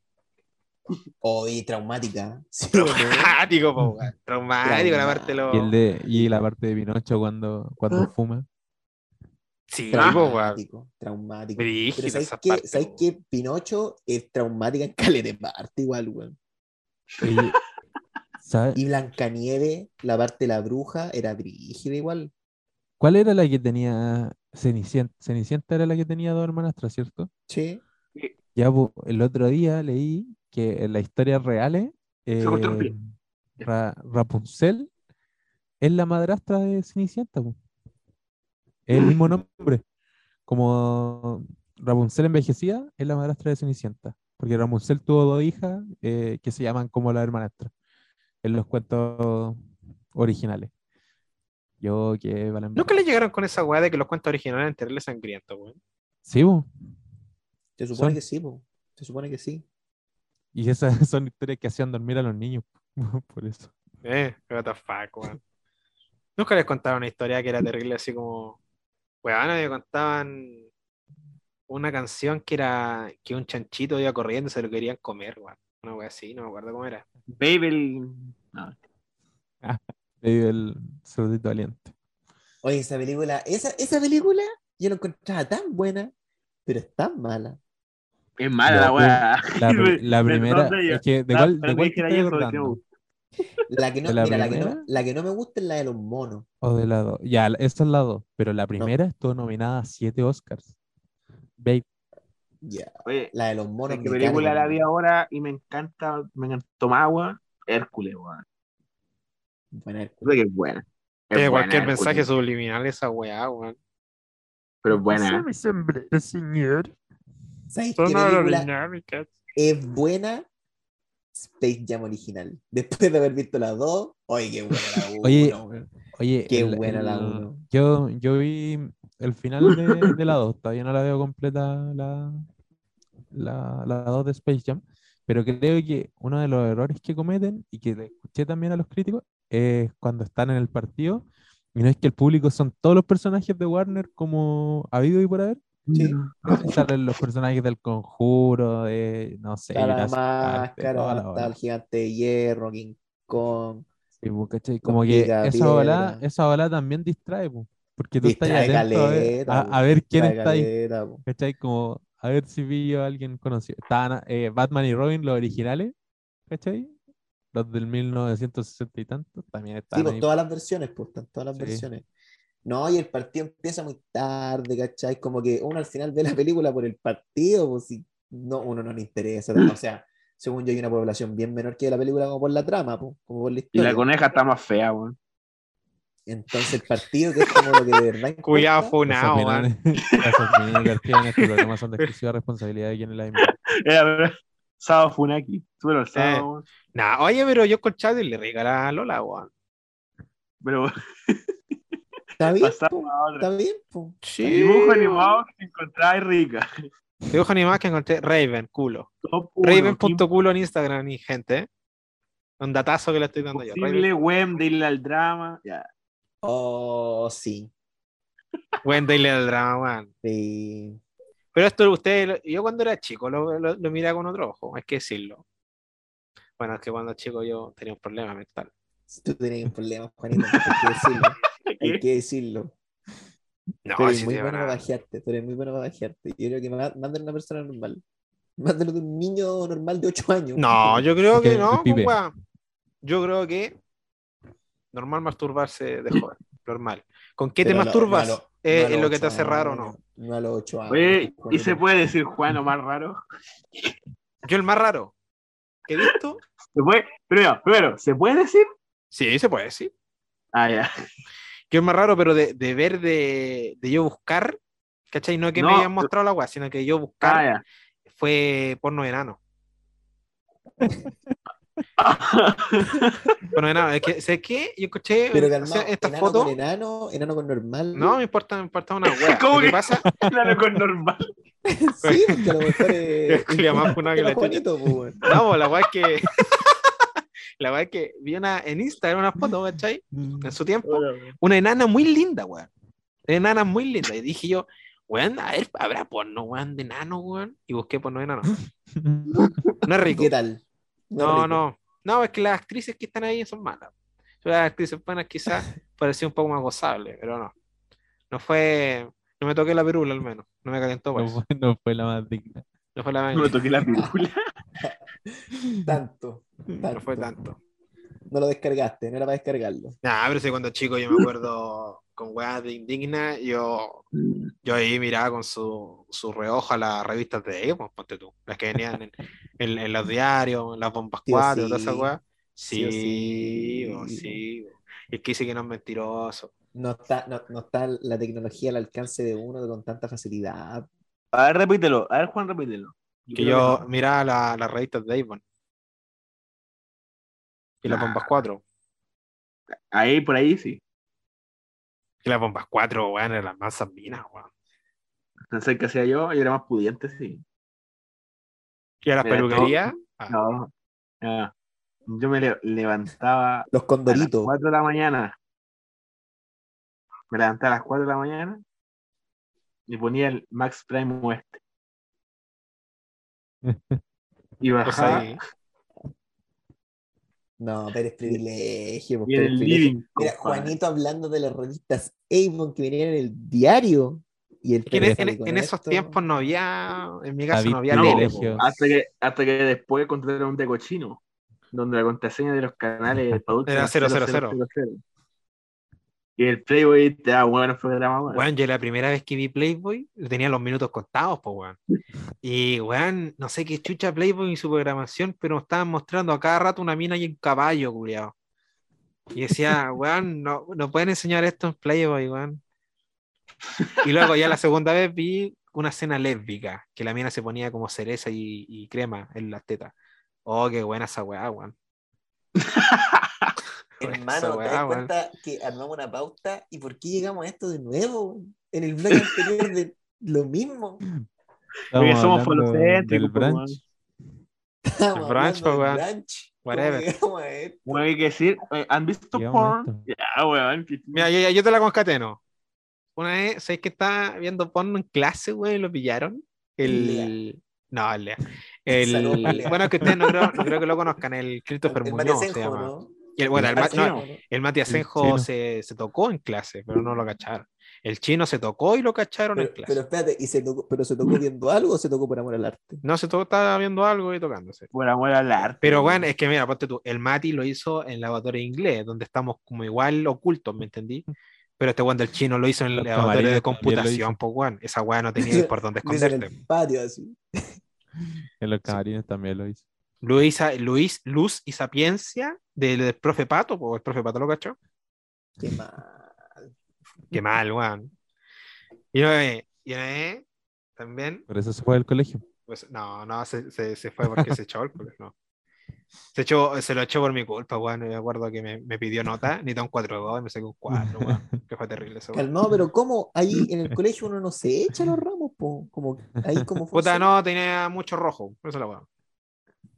[laughs] Oh, y traumática. [laughs] Sí, ¿o no? Traumático, po, wea. [laughs] Traumático la parte de los. Y, el de, y la parte de Pinocho cuando, cuando fuma. Sí. Traumático, traumático. Brígida Pero ¿sabes qué? parte, ¿Sabes qué? Pinocho es traumática en [laughs] caleta de parte igual, weón. Y, ¿sabe- Y Blancanieve, la parte de la bruja, era brígida igual. ¿Cuál era la que tenía Cenicienta? Cenicienta era la que tenía dos hermanastras, ¿cierto? Sí. Ya po, el otro día leí que en las historias reales eh, Ra- Rapunzel es la madrastra de Cenicienta. po. Es el mismo [gasps] nombre. Como Rapunzel envejecida es la madrastra de Cenicienta. Porque Rapunzel tuvo dos hijas eh, que se llaman como la hermanastra en los cuentos originales. Yo que Nunca le llegaron con esa weá de que los cuentos originales eran terribles sangrientos, weón. Sí, po. Se supone Son- que sí, po. Se supone que sí. Y esas [laughs] son historias que hacían dormir a los niños. [laughs] Por eso. Eh, what the fuck, weón. Nunca les contaron una historia que era terrible, así como. Weón, me contaban una canción que era que un chanchito iba corriendo y se lo querían comer, weón. Una wea así, no me acuerdo cómo era. Babel. No, Baby, el cerdito [laughs] valiente. Oye, esa película, esa, esa película yo la encontraba tan buena, pero es tan mala. es mala la weá. La, [laughs] la primera, es que de Ah, cuál, de te estás acordando? La que no, ¿De la mira, la que no, la que no me gusta es la de los monos. O de la dos. Ya, esa es la dos. Pero la primera estuvo nominada a siete Oscars. Babe, Ya. Oye, La de los monos. ¿qué me película la vi ahora y me encanta, me encantó más, weón? Hércules, weón. Buena. Creo que es buena. Es Eh, buena, cualquier Hércules, mensaje subliminal esa weá, weón. Pero es buena. señor. ¿Sabes qué película es buena? Space Jam original. [laughs] Después de haber visto las dos, oye, qué buena la uno, Oye, weón. Oye, Qué el- buena la el- uno. Yo, yo vi el final de, [laughs] de la 2. Todavía no la veo completa la, la, la 2 de Space Jam. Pero creo que uno de los errores que cometen y que le escuché también a los críticos es cuando están en el partido y no es que el público son todos los personajes de Warner como habido y por haber. Sí. Salen los personajes del conjuro, de no sé, la máscara, el gigante de hierro, King Kong. Sí, pues, ¿cachai? Como que pica esa ola, esa ola también distrae, pues, porque tú estás atento a ver, caleta, a, ver quién está ahí, po. ¿cachai? Como a ver si vi a alguien conocido. Estaban eh, Batman y Robin, los originales, ¿cachai? Los del 1960 y tantos, también Sí, estaban pues ahí. todas las versiones, pues, están todas las Sí. versiones. No, y el partido empieza muy tarde, ¿cachai? Como que uno al final ve la película por el partido, pues si no, uno no le interesa. O sea, según yo hay una población bien menor que la película como por la trama, pues, como por la Y historia. la coneja está más fea, weón. Entonces el partido, que es como lo que de verdad [laughs] Cuidado, importa, fue Las una opiniones, [laughs] las opiniones vertidas en este programa son de exclusiva responsabilidad de quienes emiten. [laughs] Era, pero, Sábado Funaki. Súbelo el sábado, weón. Nah, oye, pero yo con Chad le regalé a Lola, weón. Pero ¿Está bien? ¿Está bien? po? Sí. Dibujo animado que encontráis rica. Dibujo animado que encontré Raven, culo. Raven.culo en Instagram y gente. Un datazo que le estoy dando yo. Imposible, web de irle al drama. Ya. Oh, sí. Buen daily del drama, weón. sí. Pero esto ustedes, lo- yo cuando era chico lo, lo, lo miraba con otro ojo, hay que decirlo. Bueno, es que cuando chico yo tenía un problema mental. Tú tenías un problema, Juanito. Hay que decirlo. [laughs] [laughs] Hay que decirlo. No, Tú eres sí muy bueno para bajearte. Tú eres muy bueno para bajearte. Yo creo que de una persona normal. Más de un niño normal de 8 años. No, yo creo Que no, pues. Yo creo que normal masturbarse de [laughs] joven, normal. ¿Con qué te Pero masturbas? no lo- Eh, no a ¿Es lo que te hace raro o no? No a los 8 años. Oye, ¿y se puede decir Juan o más raro? Yo el más raro que he visto, ¿Se puede? Primero, primero, ¿se puede decir? sí, se puede decir. Ah, ya. Yo el más raro, pero de, de ver, de, de yo buscar, ¿cachai? No que me hayan mostrado la weá, sino que yo buscar Ah, fue porno enano. [laughs] Porno de enano. Es que, ¿sabes qué? Yo escuché Pero o calmado, sea, esta enano foto. con enano, enano con normal. No, me importa, me importa una [laughs] weá. ¿Cómo que que- pasa [laughs] Claro, con normal. Sí, porque a lo mejor es. Es que funado que la chucha. Juanito, pues. No, la weá es que. La weá es que vi una en Instagram una foto, ¿cachai? En su tiempo, una enana muy linda, weón. Enana muy linda. Y dije yo, weón, a ver, ¿habrá porno, weón, de enano, weón? Y busqué porno de enano. [laughs] No es ¿Y rico. qué tal? No, no. No, es que las actrices que están ahí son malas. Las actrices buenas quizás [laughs] parecía un poco más gozable, pero no. No fue. No me toqué la perula al menos. No me calentó por No fue, no fue la más digna. No fue la No me toqué la película. [laughs] Tanto, No fue tanto. No lo descargaste, no era para descargarlo. Nah, pero sí, cuando chico yo me acuerdo con weas de indigna, yo, yo ahí miraba con su, su reojo a las revistas de Avon, ponte tú, las que venían en, en- en los diarios, en las bombas Sí o 4, todas sí. esas weas. Sí o Sí, sí. bo, sí. Y el que dice que no es mentiroso. No está, no, no está la tecnología al alcance de uno con tanta facilidad. A ver, repítelo. A ver, Juan, repítelo. Que yo no. miraba la- las revistas de Avon. Y las Nah. bombas 4. Ahí, por ahí sí. Y las bombas 4, weón, eran las más minas, weón. Pensé que hacía yo y era más pudiente, sí. Y a las peluquerías. ah, No. Yo me le- levantaba Los a las condoritos. 4 de la mañana. Me levantaba a las 4 de la mañana y ponía el Max Prime Oeste. Y pues bajaba. No, pero es privilegio. pues, y en pero es el privilegio. living. Mira, compadre. Juanito hablando de las revistas Avon que venían en el diario. Y el Que en, perro en- con en esos esto. tiempos no había, en mi caso no había privilegio. po. Hasta que, hasta que después contrataron un deco chino, donde la contraseña de los canales [laughs] para adultos Era 000. 0000. Y el Playboy te da buenos programas, weón. Weón, yo la primera vez que vi Playboy tenía los minutos contados, pues, weón. [laughs] Y, weón, no sé qué chucha Playboy y su programación, pero me estaban mostrando a cada rato una mina y un caballo, culiao. Y decía, [laughs] weón, no, no pueden enseñar esto en Playboy, weón. Y luego ya la segunda vez vi una escena lésbica, que la mina se ponía como cereza y, y crema en las tetas. Oh, qué buena esa weá, weón. [laughs] [laughs] Hermano, ¿te das weón. cuenta que armamos una pauta? ¿Y por qué llegamos a esto de nuevo? En el blog anterior de lo mismo. Porque somos falocéntricos, pues, del weón. brunch. Whatever. Bueno, hay que decir, eh, ¿han visto porn? Ya, weón. Mira, yo, yo te la concateno. Una vez, ¿sabes que estaba viendo porno en clase, güey? y ¿Lo pillaron? El. No, el Lea. [laughs] El... Bueno, que ustedes no creo, no creo que lo conozcan, el Christopher El Muñoz se llama. ¿no? Y el, bueno, el, el Mati Asenjo se, se tocó en clase, pero no lo cacharon. El chino se tocó y lo cacharon en Pero, clase. pero espérate, ¿y se tocó, ¿pero se tocó viendo algo o se tocó por amor al arte? No, se tocó, estaba viendo algo y tocándose. Por amor al arte. Pero bueno, es que mira, ponte tú, el Mati lo hizo en laboratorio de inglés, donde estamos como igual ocultos, ¿me entendí? Pero este weón del chino lo hizo en el Los laboratorio de computación, pues weón. Esa weá no tenía ni [laughs] por dónde hizo en esconderte. el patio así. En los camarines también lo hizo. Luis, Luis, Luz y Sapiencia del, del profe Pato, pues el profe Pato lo cachó. Qué mal. Qué mal, weón. Y una vez, y una vez, también, Por eso se fue del colegio. pues, no, no, se, se, se fue porque se echó el colegio, no. Se, echó, se lo echó por mi culpa, weón. Me acuerdo que me, me pidió nota, ni un 4-2 y me saqué un 4, weón. [laughs] Que fue terrible eso, weón. Calmado, pero ¿cómo ahí en el colegio uno no se echa los ramos, po? Como ahí como Puta, no, tenía mucho rojo. Eso es la weón.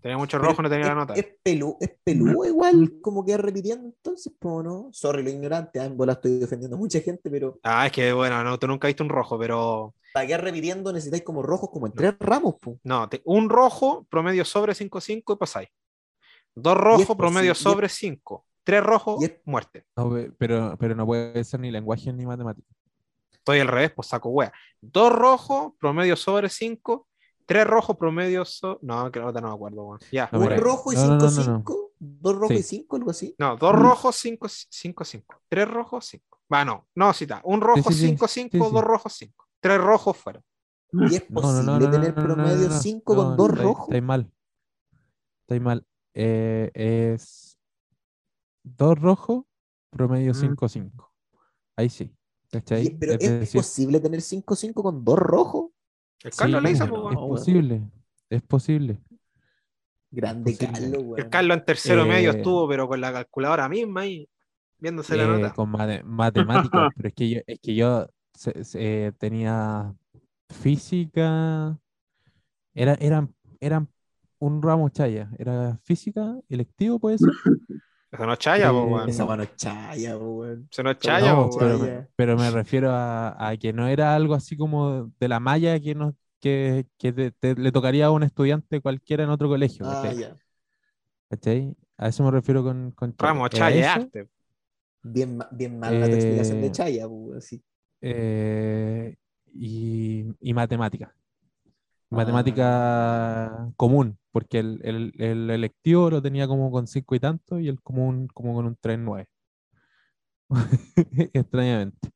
Tenía mucho rojo, no tenía la nota. Es pelú, es pelú igual, como que repitiendo entonces, po, ¿no? Sorry, lo ignorante, ah, en bola estoy defendiendo a mucha gente, pero Ah, es que bueno, no, tú nunca viste un rojo, pero para quedar repitiendo necesitáis como rojos como en tres ramos, po. no, te- un rojo, promedio sobre 5-5 y pasáis. Dos rojos, promedio sobre 5. Tres rojos, es- muerte. No, pero, pero no puede ser ni lenguaje ni matemática. Estoy al revés, pues saco wea. Dos rojos, promedio sobre 5. Tres rojos, promedio sobre. No, que ahorita no me acuerdo, weón. Ya. No, Un rojo y no, no, cinco, no, no, no. cinco, dos rojos Sí. y cinco, algo así. No, dos rojos, 5, 5, 5. Tres rojos, 5. Va, no, no, sí está. Un rojo, sí, sí, 5, 5, sí, sí. dos rojos, 5. Tres rojos fuera. Y es No, no, posible no, no, tener no, no, no, promedio no, no. 5 No, con dos rojos. Estáis mal. Estáis mal. Eh, es dos rojos, promedio Mm. 5-5. Ahí sí. Pero Es posible tener 5-5 con dos rojos. El Carlos sí, le hizo, es weón. posible. Es posible. Grande Posible. Carlos, weón. El Carlos en tercero Eh, medio estuvo, pero con la calculadora misma ahí, viéndose la Eh, nota. con mate- matemáticas, [laughs] pero es que yo, es que yo se- se- tenía física, era, eran, eran un ramo chaya, era física, electivo puede ser. [laughs] Eso no es chaya, po, weón. Esa mano es chaya, weón. Eso no es pero chaya, No, po, pero, me, pero me refiero a, a que no era algo así como de la malla que, nos, que, que te- te- le tocaría a un estudiante cualquiera en otro colegio. Ah, ¿cachai? ya. ¿Cachai? A eso me refiero con, con chaya. Ramos, chaya, eso, arte. Bien, bien mal la explicación de Eh, chaya, weón. Sí. eh, y, y matemática. Ah. Matemática común, porque el, el, el electivo lo tenía como con cinco y tanto y el común como con un 3-9. [laughs] Extrañamente.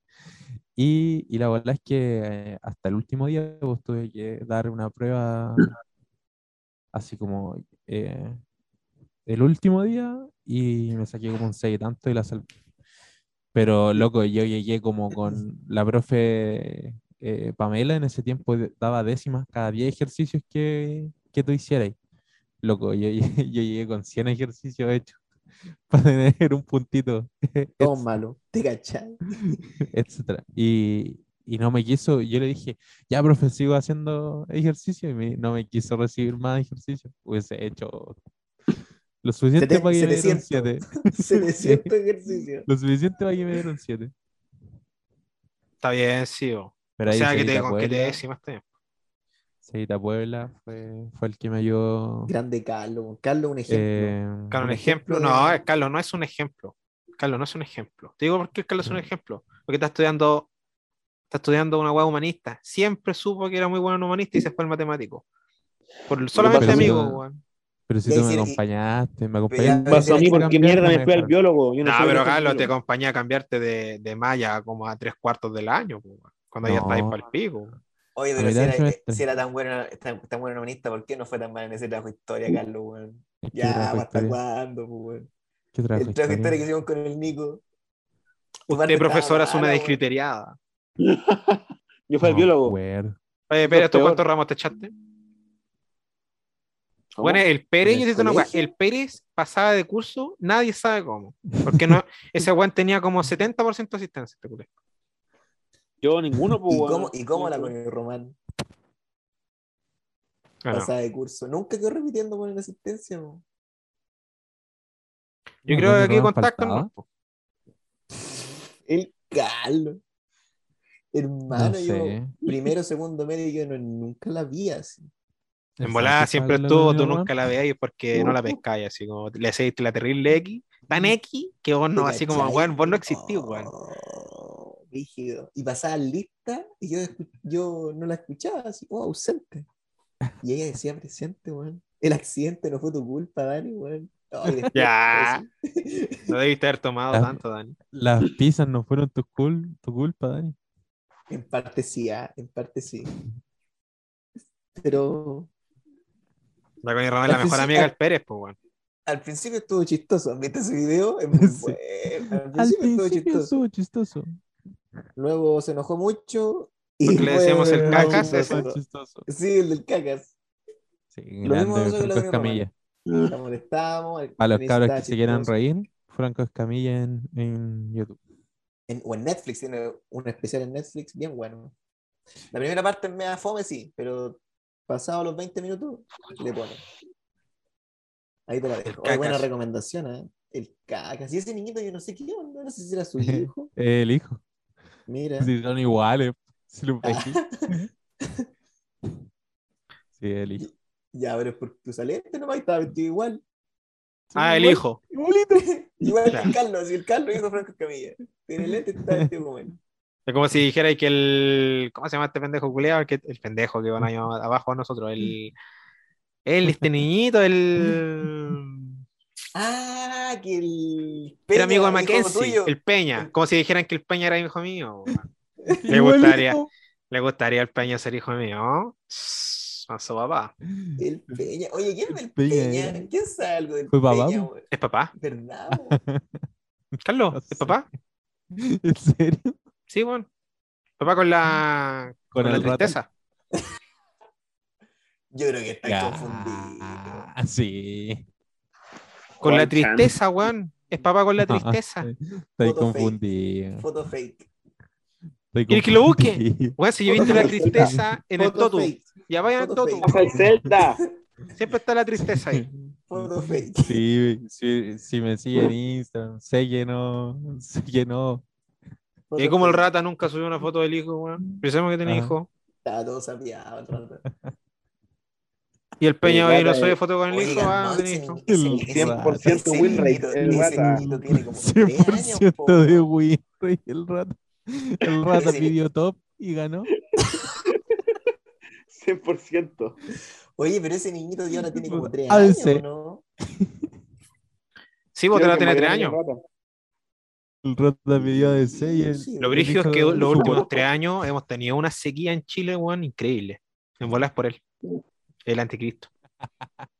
Y, y la verdad es que eh, hasta el último día pues, tuve que dar una prueba así como eh, el último día y me saqué como un 6 y tanto y la salvé. Pero loco, yo llegué como con la profe eh, Pamela en ese tiempo daba décimas cada 10 ejercicios que, que tú hicieras. Loco, yo, llegué- [laughs] yo llegué con 100 ejercicios hechos [laughs] para tener un puntito, [laughs] Todo malo. ¿Te cachai? etcétera. Y, y no me quiso, yo le dije, ya, profe, sigo haciendo ejercicio y me- no me quiso recibir más ejercicio. Hubiese hecho lo suficiente para que me dieran 700. 7. 700 ejercicios. Lo suficiente para que me dieran 7. Está bien, sí. Pero O sea, que te, con que te bien. Seguita Puebla fue, fue el que me ayudó. Grande Carlos. Carlos, un ejemplo. eh, Carlos, un ejemplo. ejemplo No, de- Carlos no es un ejemplo. Carlos no es un ejemplo. Te digo por qué Carlos es un Mm. ejemplo. Porque está estudiando, está estudiando una hueá humanista. Siempre supo que era muy bueno en humanista y se fue al matemático. Por solamente Pero si amigo, no- weón. pero si tú me acompañaste, me acompañaste. Pasó a mí, a ¿por porque mierda no me fui al dejaron. biólogo. Yo no No, pero Carlos, te acompañé a cambiarte de, de malla como a tres cuartos del año, po, weón. cuando ya estáis No. para el pico. Oye, pero si era, semestre. si era tan bueno, tan, tan bueno humanista, ¿por qué no fue tan mal en ese trabajo de historia, Carlos, weón? ¿Qué Ya, trabajo ¿hasta cuándo, pues, weón? ¿Qué trabajo El trabajo de historia historia? que hicimos con el Nico. Usted, profesora, es una descriteriada. [laughs] Yo fui al No, biólogo. acuerdo. Oye, espera, ¿tú cuántos ramos te echaste? ¿Cómo? Bueno, el Pérez, ¿En yo el te digo una el Pérez pasaba de curso, nadie sabe cómo. Porque no, [laughs] ese weón tenía como 70% de asistencia. este culé. Yo ninguno, [laughs] pues, ¿Y cómo, ¿Y cómo la con el Román? Ah, no. Pasada de curso. Nunca quedó repitiendo por la asistencia. Yo No, creo que ¿dónde aquí faltaba? no. El Carlos. Hermano, No yo sé. primero, segundo medio, yo no, nunca la vi así. En ¿Es volada siempre estuvo, tú nunca la veáis porque no la pescáis, así como le hacéis la terrible X, tan X, que vos no, ¿Te así como, weón, vos no existís, weón. Rígido. Y pasaba lista y yo, yo no la escuchaba así, oh, ausente. Y ella decía presente, weón. El accidente no fue tu culpa, Dani, weón. [laughs] Después, Ya. No debiste haber tomado tanto, Dani. Las pizzas no fueron tu, cul- tu culpa, Dani. En parte sí, ah, en parte sí. Pero La Connie Román es la mejor principio- amiga del Pérez, pues, weón. al principio estuvo chistoso. ¿Viste ese video? Es [laughs] muy Sí. bueno. Al Al principio estuvo chistoso. estuvo chistoso. Luego se enojó mucho. Y Porque le decíamos el cacas, chistoso. chistoso. Sí, el del cacas. Sí, Lo mismo grande la Franco. Escamilla. La molestamos. el Para los cabros que se quieran reír, Franco Escamilla en, en YouTube. En- o en Netflix, tiene un especial en Netflix bien bueno. La primera parte me da fome, sí, pero pasado los 20 minutos le pone. Ahí te la dejo. Oye, buena recomendación, ¿eh? El cacas. Y ese niñito, yo no sé qué onda, no sé si era su hijo. [laughs] El hijo. Mira. Si son iguales. [laughs] Si lo. [laughs] Sí, el hijo. Ya, pero es por tu salente nomás y estaba vestido igual. Ah, el Igual- hijo. Igualito. [laughs] Igual que el Carlos, y el Carlos hijo de Franco Camilla. Tiene lente y está vestido como él. Es como si dijera que el. ¿Cómo se llama este pendejo culeado? El, que- el pendejo que van ahí abajo a nosotros. El. El, este niñito, el. Ah, que el. Era amigo de Peña, Mackenzie, tuyo. el Peña. Como si dijeran que el Peña era hijo mío. [laughs] Le gustaría, le gustaría al Peña ser hijo mío. A su papá. El Peña. Oye, ¿quién es el Peña, Peña? ¿Quién sabe algo del Fue Peña? ¿Es papá? ¿Verdad? [laughs] Carlos, No ¿es papá? [laughs] ¿En serio? Sí, bueno. Papá con la. Con Con, la rato. tristeza. Yo creo que está Ya, confundido. Sí. Con la Juan Chan. tristeza, weón. Es papá con la [laughs] Ah, tristeza. Estoy fake. confundido. Foto fake. Estoy ¿Quieres que lo busque? Weón, si yo he visto la tristeza en el Totu. Ya vayan al Totu. Zelda. [laughs] Siempre está la tristeza ahí. Foto fake. Sí, sí, si me siguen en Instagram, sé que no. Foto Y como el rata nunca subió una foto del hijo, weón. Pensamos que tenía Ajá. hijo. Estaba todo sapeado el rata. Y el Peña hoy no sube eh. foto con el hijo, ah, no, no tenía ese hijo. ni- ese El ni- ese- 100% ese win rate, niñito- el rata. niñito tiene como tres años, 100% po. de Winry, el rata. El [laughs] rata pidió top y ganó. [laughs] 100%. Oye, pero ese niñito ya ahora tiene como tres Alce. años, ¿no? Sí, vos te la tenés más tres grande años. que Rata. El rata pidió de 6. Sí, Lo brígido es que de- los últimos papá. tres años hemos tenido una sequía en Chile, weón, increíble. En bolas por él. El anticristo. [laughs]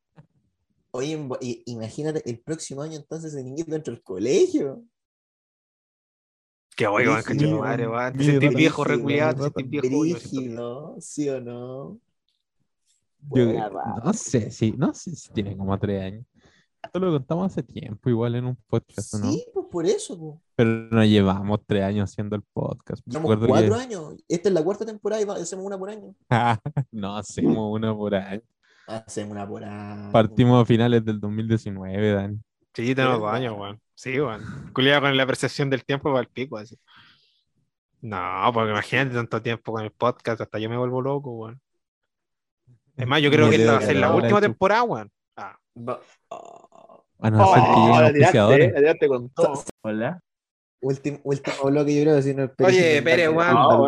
Oye, imagínate, el próximo año entonces el niñito entra al colegio. Qué weón, Brígido. cacho, madre, weón. Te sentís viejo, reculeado, te sentís viejo. Brígido, ¿sí o no? Yo no sé si, no sé si tiene como tres años. Esto lo contamos hace tiempo, igual en un podcast, ¿o ¿no? Sí, pues por eso. Pues. Pero no llevamos tres años haciendo el podcast. Llevamos que- cuatro años. Esta es la cuarta temporada y va- hacemos una por año. [laughs] no hacemos una por año. Hacemos una por año. Partimos a finales del 2019, Dani. Sí, tenemos dos años, weón. Sí, weón. Culeado con la percepción del tiempo para el pico, así. No, porque imagínate tanto tiempo con el podcast, hasta yo me vuelvo loco, weón. Es más, yo creo que esta va a ser la última temporada, weón. Ah, Va- oh, A no ser que Oh, lleguen todo. Hola. Último, último bloque, yo creo, si no es Oye, Pérez, weón. No,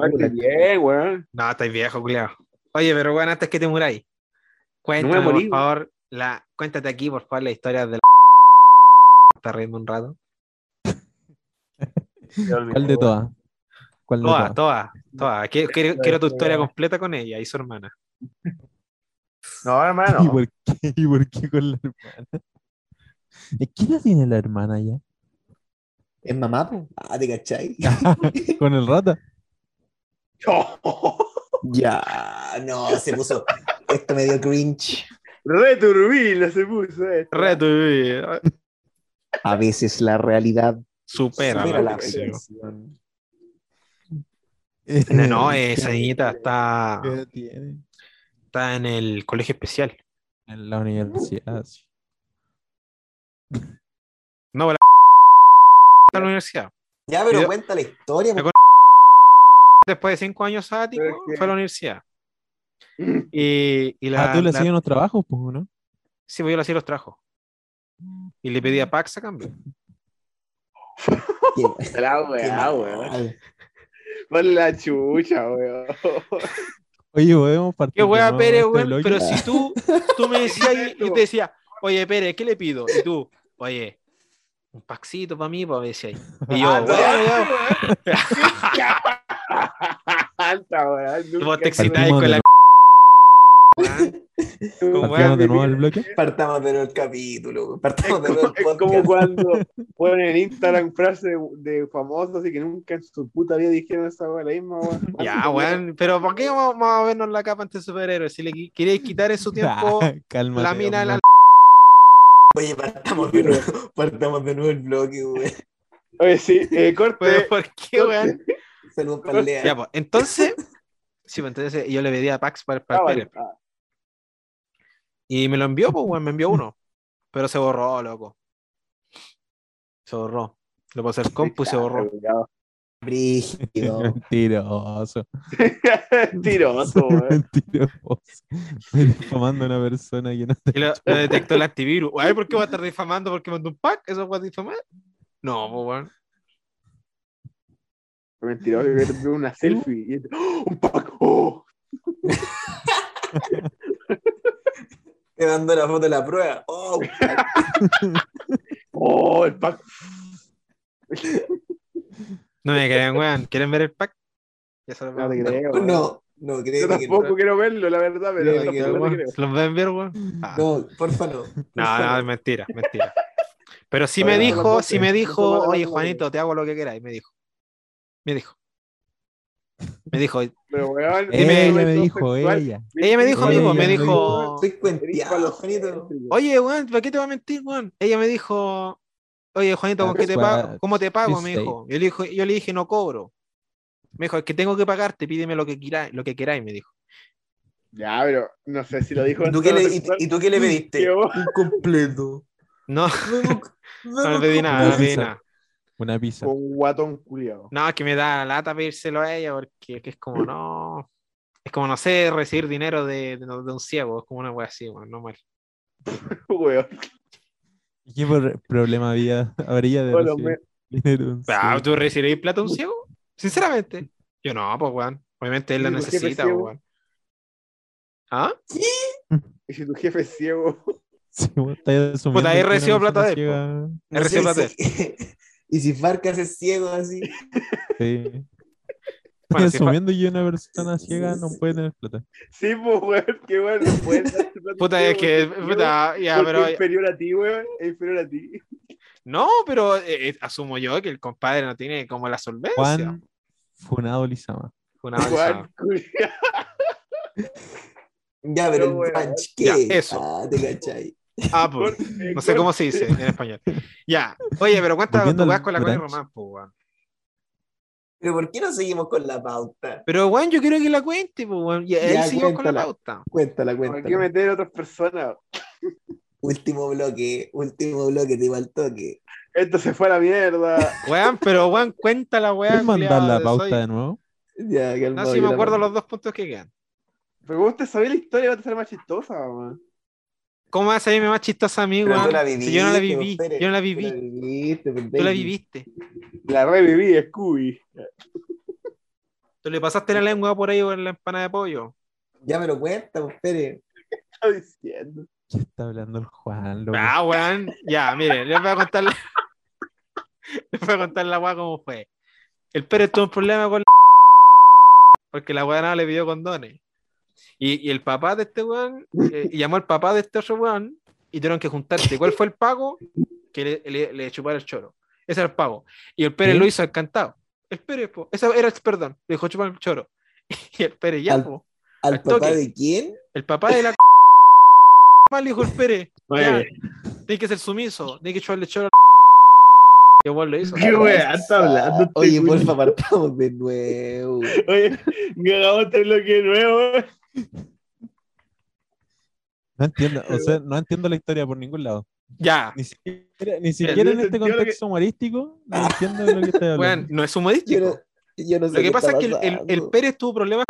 weón, no, estáis viejo, culeado. Oye, pero weón, antes que te muráis, cuéntame, por favor, la, cuéntate aquí, por favor, la historia de la. [laughs] Está riendo un rato. ¿Cuál de todas? ¿Cuál de Todas, todas? Quiero, quiero- quiero tu historia completa con ella y su hermana. No, [laughs] ¿Y hermano. por qué? ¿Y por qué con la hermana? ¿Y ¿Qué edad tiene la hermana ya? ¿Es mamá? Ah, ¿te cachai? [laughs] ¿Con el rata? [laughs] ya, no, se puso. Esto me dio cringe. Returbina se puso esto. Eh, A veces la realidad supera, supera la ficción. No, no, esa niñita está, ¿Qué edad tiene? está en el colegio especial. En la universidad. sí. No, la [laughs] en la universidad. Ya, pero Yo- cuenta la historia. Me po. Después de cinco años sabático, que- fue a la universidad. [laughs] Y, y la, ah, tú le la- hacías los trabajos, pues, ¿no? Sí, pues yo le hacía los trabajos. Y le pedí a Pax a cambio. [laughs] Qué- La weá, weón. Ponle la chucha, weón. Oye, podemos partir. Qué nuevo Pérez, este weón. Pero si tú, tú me decías y, y te decía, oye Pérez, ¿qué le pido? Y tú, oye, un paxito para mí, pues me decía. [laughs] Y yo, Ah. [laughs] Y vos te excitáis con de la. [laughs] Weas de nuevo el bloque. Partamos de nuevo el capítulo. Partamos de nuevo como, el es como podcast. cuando ponen en Instagram frases de famosos y que nunca en su puta vida dijeron esa weá, la misma weón. Ya, weón, pero ¿por qué vamos, a vernos la capa ante superhéroes? Si le queréis quitar en su tiempo la mina de la. Oye, partamos de nuevo, [laughs] partamos de nuevo el bloque, güey. Oye, sí, eh, [laughs] corte. Pero, ¿Por qué, weón? Saludos para el Lea. Ya, pues, entonces, sí, pues entonces yo le pedí a Pax para, para Ah, el vale. Pérez. Ah, Y me lo envió, pues, weón, me envió uno. Pero se borró, loco. Se borró. Lo puse al compu y se borró. cuidado. Brígido. [laughs] Mentiroso. [laughs] Tiroso, [laughs] weón. Mentiroso. Estoy difamando a una persona que no Y lo, lo detectó el antivirus. Ay, ¿por qué va a estar difamando porque mandó un pack? ¿Eso fue difamar? No, pues, weón. Mentiroso, yo te una selfie. Y ¡Oh, un pack. ¡Oh! Te mando la foto de la prueba. Oh, ¡Oh, el pack! No me creen, weón. ¿Quieren ver el pack? Ya se No te creo. no, no, Yo que no. tampoco quiero verlo, la verdad, pero no, creo. ¿Se los voy a enviar, weón? Ah. No, porfa, no. No, no, es mentira, mentira. Pero sí me no dijo, sí me no dijo, oye Juanito, te hago lo que queráis, me dijo. Me dijo. Me dijo, Pero, weón, Dime- Ella me dijo, sexual. ella. ella me dijo, Ella amigo, me dijo, Eres cuenteado, Juanito. oye, weón, ¿para qué te va a mentir, weón? Ella me dijo, oye, Juanito, ¿con qué te pago? ¿Cómo te pago? Me dijo. Yo le, dijo, yo le dije, no cobro. Me dijo, es que tengo que pagarte, pídeme lo que queráis, lo que queráis, me dijo. Ya, pero no sé si lo dijo ¿Y tú qué le, y, y tú qué le pediste? Qué bo- Incompleto. [laughs] No, [laughs] no le vemos pedí nada, no le pedí nada. Una pizza. Un guatón culiado. No, es que me da lata pedírselo a ella porque que es como no. Es como no sé recibir dinero de, de, de un ciego, es como una wea así, weón, no mal. [laughs] Weón. ¿Y ¿Qué por- problema había, habría [laughs] de Bueno, recibir me- dinero? de [laughs] Ah? ¿Tú recibirás plata a un ciego? Sinceramente. Yo no, pues weón. Obviamente él la ¿Y tu jefe necesita, ciego? weón. ¿Ah? [laughs] Y si tu jefe es ciego, Sí, Puta, ahí recibo plata de él, recibido sé, y si- Y si Farcas es ciego así. Sí. Bueno, si asumiendo que una persona ciega no puede tener plata. sí, pues, weón, qué bueno, no darte plata Puta, es que, puta, ya, pero. es inferior a ti, weón, es inferior a ti. No, pero eh, eh, asumo yo que el compadre no tiene como la solvencia. Juan Funado Lizama. Juan, culiao. [laughs] Ya, pero el No, brunch, ¿qué? Ya, eso. Ah, te cachai. Ah, pues. [laughs] No sé cómo se dice en español. Ya. Oye, pero cuéntame Volviendo tu con la Connie. Román, pues, weón. Pero ¿por qué no seguimos con la pauta? Pero, weón, yo quiero que la cuente, pues, weón. Y ahí Ya, seguimos con la cuéntala. pauta. Cuéntala, ¿Por qué cuéntala. meter a otras personas? Último bloque, último bloque, te iba al toque. Esto se fue a la mierda. [laughs] Weón, pero, weón, cuenta la weá. ¿Puedes mandar culiao, la de pauta soy- de nuevo? Ya, calmado, No, si que me la acuerdo mando. los dos puntos que quedan. Pero vos te sabés la historia, va a ser más chistosa, weón. ¿Cómo vas a irme más chistosa a mí, weón? Si yo no la viví, Pérez, yo no la tú viví. la viviste, Tú la viviste. La reviví, Scooby. Tú le pasaste la lengua por ahí en la empana de pollo. Ya me lo cuenta, Pérez. ¿Qué está diciendo? ¿Qué está hablando el Juan? loco? Ah, weón. Ya, mire, les voy a contar la... [laughs] les voy a contar la weá cómo fue. El Pérez tuvo un problema con la... porque la weá no le pidió condones. Y, y el papá de este weón eh, y llamó al papá de este otro weón y tuvieron que juntarse. ¿Cuál fue el pago? Que le, le, le chupara el choro. Ese era el pago. Y el Pérez ¿Sí? lo hizo encantado. El Pérez, po. Ese era el perdón. Le dijo chupar el choro. [laughs] Y el Pérez, ya, Al- po. ¿Al Al papá toque. de quién? El papá de la [laughs] [laughs] mal dijo el Pérez. Tiene que ser sumiso, tiene que chuparle choro. Y el weón lo hizo. ¿Qué weá está hablando? este Oye, porfa, partamos de nuevo. Oye, que hagamos este bloque de nuevo, weón. [laughs] No entiendo, o sea, no entiendo la historia por ningún lado. Ya, Ni siquiera, ni siquiera en este que- contexto humorístico, no entiendo de lo que estoy hablando. weón, no es humorístico. no, yo no sé Lo que pasa es está que el, el, el pasando. Pérez tuvo problemas.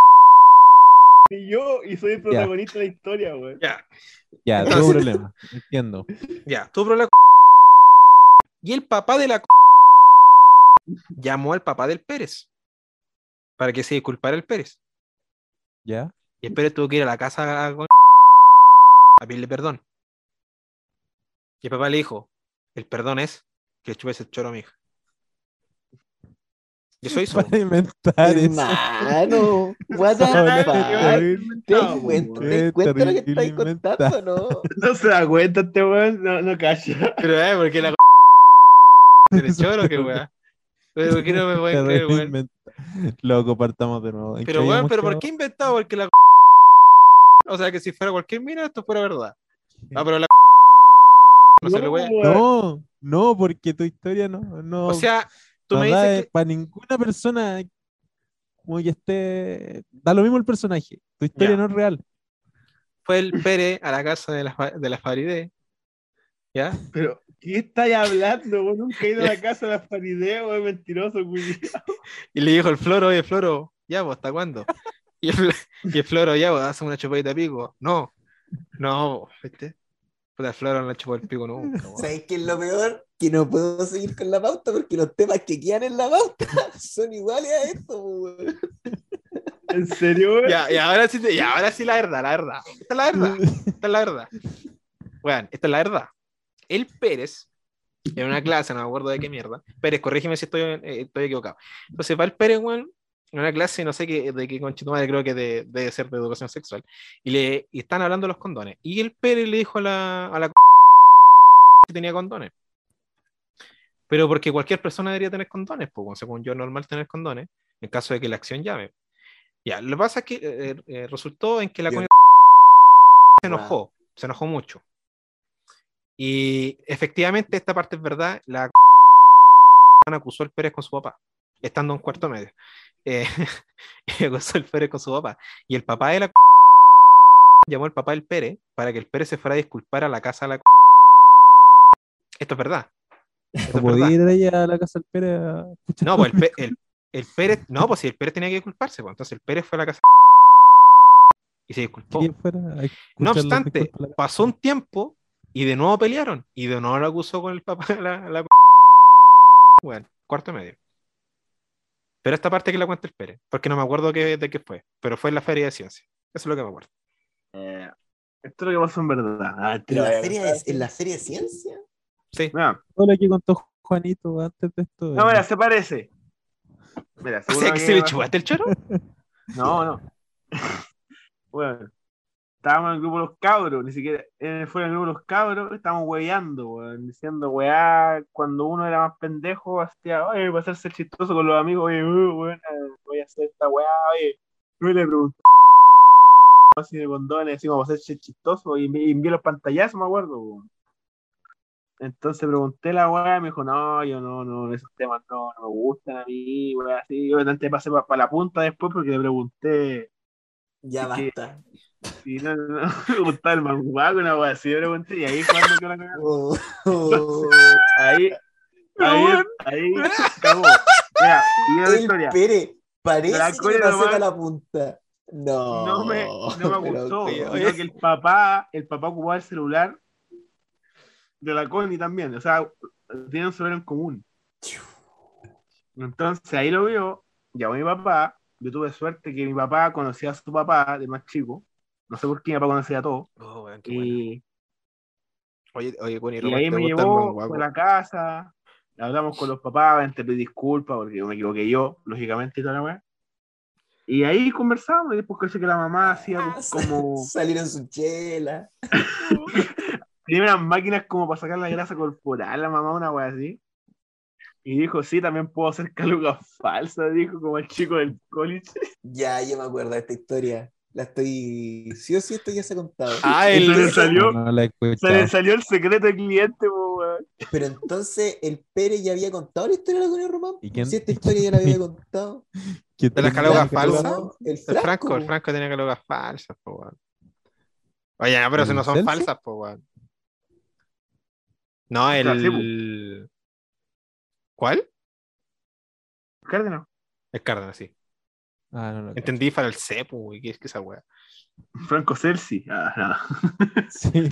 Y yo, y soy el protagonista de la historia, weón. Ya, Ya, Entonces- tuvo problema, entiendo. ya, tuvo problemas. Y el papá de la llamó al papá del Pérez para que se disculpara el Pérez. ¿Ya? Y el Pérez tuvo que ir a la casa a, con- a pedirle perdón. Y el papá le dijo: El perdón es que le chupes el choro a mi hija. Y eso hizo. Para inventar eso. Hermano, what the fuck? ¿Te cuenta, weón. ¿te cuenta lo que estáis contando, no? [laughs] No se da cuenta este weón, no, no calla. Pero, eh, porque la [laughs] ¿Tiene choro qué? Pero, ¿por qué no me pueden creer, weón? inventa- Loco, partamos de nuevo. ¿En Pero, weón, pero ¿por qué inventado? Porque la O sea, que si fuera cualquier mina, esto fuera verdad. Ah, pero la No se lo voy a-. No, no, porque tu historia no, no, O sea, tú no me dices que para ninguna persona como que esté. Da lo mismo el personaje. Tu historia Ya. no es real. fue el Pérez a la casa de la, de la Farideh. ¿Ya? Pero, ¿qué estáis hablando? Vos nunca he ido a la casa de las Farideh, weón, mentiroso, culiao. [laughs] Y le dijo el Floro, oye, Floro, ya, pues, ¿hasta cuándo? Y el, Fl- y el Floro, ya, pues, hace una chupadita de pico. No, no, ¿viste? Puta, el Floro no le chupó el pico nunca. weón. ¿Sabes qué es lo peor? Que no puedo seguir con la pauta porque los temas que quedan en la pauta [laughs] son iguales a esto, weón. ¿En serio, weón? Ya, y ahora sí, te- ahora sí la verdad, la verdad. Esta es la verdad, esta es la verdad. Bueno, esta es la verdad. El Pérez, en una clase, no me acuerdo de qué mierda. Pérez, corrígeme si estoy, eh, estoy equivocado. Entonces va el Pérez, weón, en una clase, no sé qué, de qué conchito madre, creo que de- debe ser de educación sexual. Y le y están hablando de los condones. Y el Pérez le dijo a la, a la [laughs] que tenía condones. Pero porque cualquier persona debería tener condones, pues, según yo, normal tener condones, en caso de que la acción llame. Ya, lo que pasa es que eh, eh, resultó en que la coña [laughs] se enojó, se enojó mucho. Y efectivamente, esta parte es verdad, la [laughs] acusó al Pérez con su papá, estando en cuarto medio. Eh, y acusó al Pérez con su papá. Y el papá de la [laughs] llamó al papá del Pérez para que el Pérez se fuera a disculpar a la casa de la [laughs] Esto es verdad. [laughs] Esto es verdad. ir ella a la casa del Pérez a No, pues el, el, el Pérez, no, pues si el Pérez tenía que disculparse, pues entonces el Pérez fue a la casa y se disculpó. No obstante, pasó un tiempo y de nuevo pelearon y de nuevo lo acusó con el papá de la, la- Bueno, cuarto medio. Pero esta parte que la cuenta el Pérez, porque no me acuerdo qué- de qué fue, pero fue en la Feria de Ciencia. Eso es lo que me acuerdo. Eh, esto es lo que pasó en verdad. Ah, ¿En la, feria de, ¿En la feria de ciencia? Sí. Mira, Todo lo que contó Juanito antes de esto. no, mira, se parece. Mira, [laughs] O sea, que que se le chupaste el choro. No, no. [laughs] bueno, estábamos en el grupo de los cabros, ni siquiera eh, fue en el grupo de los cabros, estábamos hueveando, weón, diciendo weá, cuando uno era más pendejo, hacía, oye, voy a hacerse chistoso con los amigos, oye, uh, weón, voy a hacer esta weá, oye, yo le pregunté así de condones, decimos, vamos a hacerse chistoso, y envi- y envié los pantallazos, me acuerdo, weón. Entonces pregunté la weá, me dijo, no, yo no, no, esos temas no, no me gustan a mí, weá, así, yo antes pasé para la punta después porque le pregunté Ya que- si no, no, no [laughs] me gustaba el manguaco, una weá así, pregunté, y ahí cuando que la cagada, Oh, oh. [laughs] ahí, ahí, ahí, cagó. Mira, la historia, Pere, parece La que pasé nomás- la punta. No. no me, no me [laughs] gustó, que el papá, el papá ocupaba el celular de la Connie también, o sea, tienen un celular en común. Entonces ahí lo vio, llamó a mi papá, yo tuve suerte que mi papá conocía a su papá de más chico, no sé por qué mi papá conocía a todos, Oh, bueno. y, Oye, oye, Connie, y ahí ¿te me llevó, a la casa, hablamos con los papás, te pedí disculpas porque me equivoqué yo, lógicamente, y toda la weá. Y ahí conversamos, y después caché que la mamá hacía Ah, [laughs] como. [laughs] Salieron su chela. [laughs] Tenía unas máquinas como para sacar la grasa corporal, la mamá, una weá así. Y dijo, sí, también puedo hacer calugas falsas, dijo, como el chico del college. Ya, ya me acuerdo de esta historia. La estoy. Sí o sí, esto ya se ha contado. Ah, Y el, se le salió, No, no se le salió el secreto del cliente, po, weón. Pero entonces el Pérez ya había contado la historia de la Comunidad Román. ¿Y quién- Si esta historia ya la había contado. [laughs] ¿Quién ¿De las que- falsas? No, El el Franco. El Franco tenía calugas falsas, po, weón. Oye, no, pero si ¿El no son falsas, po, weón. No, sí, el. ¿Cuál? Cárdenas. El Cárdenas, sí. Ah, no, no. Entendí para el cepo, güey, ¿qué es que esa weá? Franco Celsi. Ah, no. [laughs] [laughs] Sí.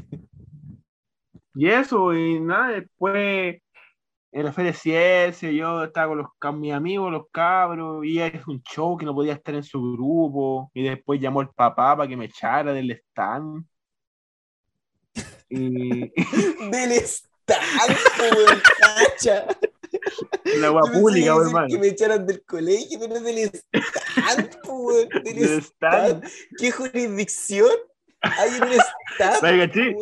Y eso, y nada, después en la feria ciencia, yo estaba con, los, con mis amigos, los cabros, y es un show que no podía estar en su grupo, y después llamó el papá para que me echara del stand. Y [laughs] Del weón, cacha. La Yo agua pública, decir hermano. Que me echaran del colegio, pero del estanco, [laughs] weón. Del Del stand. stand. ¿Qué jurisdicción hay en un stand? ¿Me caché?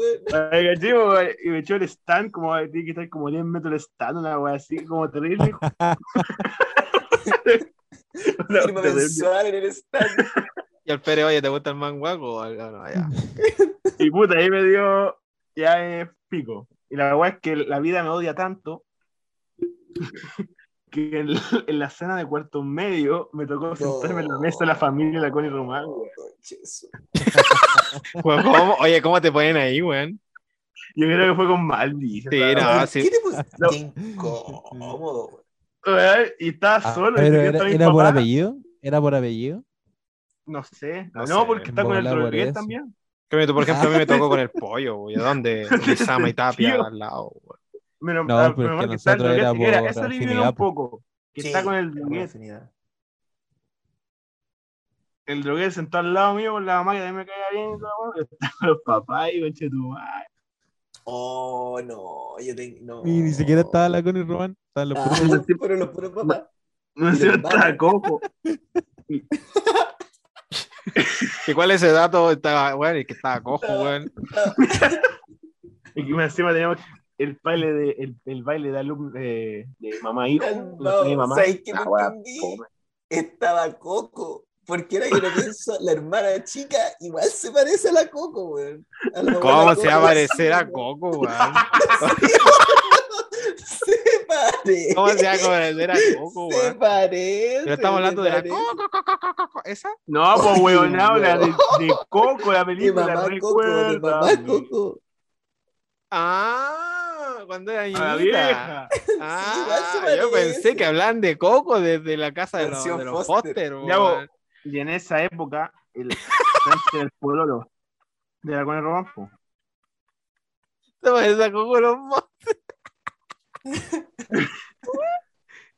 Y me echó el stand, como tiene que estar como 10 metros el stand, una wea así, como terrible. [laughs] Una Firma mensual en el stand. [laughs] Y al Pérez, oye, ¿te gusta el manguaco? o algo? No, ya. Y puta, ahí me dio, ya es pico. Y la verdad es que la vida me odia tanto [laughs] que en, en la cena de cuarto medio me tocó sentarme en la mesa de la familia de la Connie Román, [laughs] weón. ¿cómo? Oye, ¿cómo te ponen ahí, weón? Yo creo que fue con Maldi. Sí, no, sí. ¿Qué te pusiste? Incómodo, weón. Y estaba Ah, solo. pero y yo era, era por apellido. Era por apellido. No sé. No No, sé. porque está con el eso. también. Que Por ejemplo, a mí me tocó con el pollo, güey. ¿A dónde? [laughs] Lizama y Tapia al lado, güey. Menos, No, ah, pero menos que mal que está el era por Eso le un po. poco. Que está con el afinidad. El droguet sentado al lado mío con la mamá que también me caía bien. y weón, y Está con los papás y conche tu madre. Oh, no, yo tengo. No. Y ni siquiera estaba la Connie Román. Estaban los Ah, puros- [laughs] pero los puros papás. No sé, Hermano. estaba coco. [laughs] ¿Y cuál es ese dato? Estaba, güey, el que estaba cojo, güey. [laughs] Y que encima teníamos el baile de, el, el baile de alumno de, de mamá hijo. No, mi mamá. ¿sabes qué fome. Estaba Coco. Porque ahora que lo pienso, la hermana chica igual se parece a la Coco, weón. ¿Cómo se va a Coco, parecer a Coco, güey? [laughs] Se parece. ¿Cómo se va a parecer a Coco, Se güey? parece. Pero estamos hablando de la se Coco, Coco, Coco, ¿esa? No, pues weón, habla de, no. de Coco, la película. mamá Coco, recuerda. mamá Coco. Ah, cuando era A la niñita. vieja. [laughs] Ah, yo pensé que hablan de Coco desde la casa de los, de los Foster. Foster. Y en esa época, el del Pololo de la Cone Román, po. Se parece a Coco los. [laughs]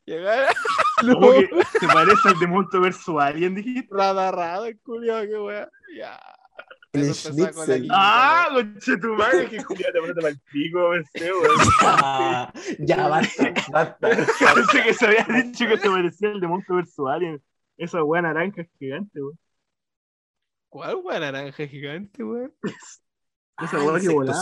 Llegar Como que se parece al de versus Alien, dijiste. radarrado el culiao, qué wea. Ya. El schnitzel. Ah, conche tu madre, que Julián te para el pico, pensé. [laughs] Ah, ya, basta, basta. Pensé que se había dicho que se parecía al de Monto versus Alien. Esa weá naranja gigante, weón. ¿Cuál wea naranja gigante, weón? [laughs] Esa Ah, weá que volaba.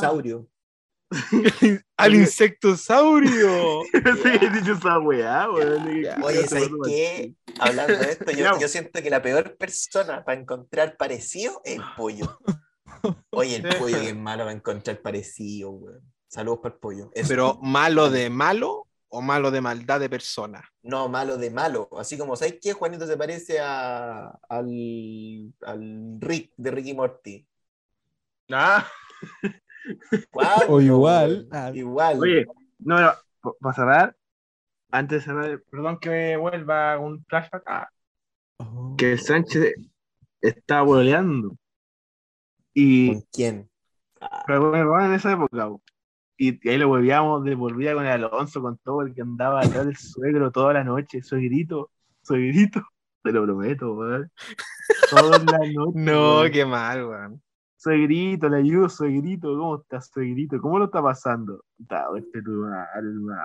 [laughs] ¡Al insectosaurio! Que había dicho esa weá, weón. Ya. Oye, ¿sabes qué? Hablando de [laughs] esto, yo, siento que la peor persona para encontrar parecido es el pollo. [laughs] Oye, el pollo que es malo para encontrar parecido, weón. Saludos para el pollo. Eso. Pero malo de malo o malo de maldad de persona. No, malo de malo. Así como, ¿sabes qué? Juanito se parece a, al, al Rick de Ricky Morty. Ah, O igual. Ah. Igual. oye, no, no, para cerrar, antes de cerrar, perdón que me vuelva un flashback. Ah, Oh. que el Sánchez estaba boleando. Y ¿Con quién? Pero bueno, en esa época. Y, y ahí lo volvíamos de volvía con el Alonso, con todo el que andaba atrás del suegro toda la noche. Suegrito, suegrito, [laughs] te lo prometo, weón. Toda la [laughs] noche. No, weón. qué mal, weón. Suegrito, le ayudo, suegrito. ¿Cómo estás, suegrito? ¿Cómo lo está pasando? Este tu.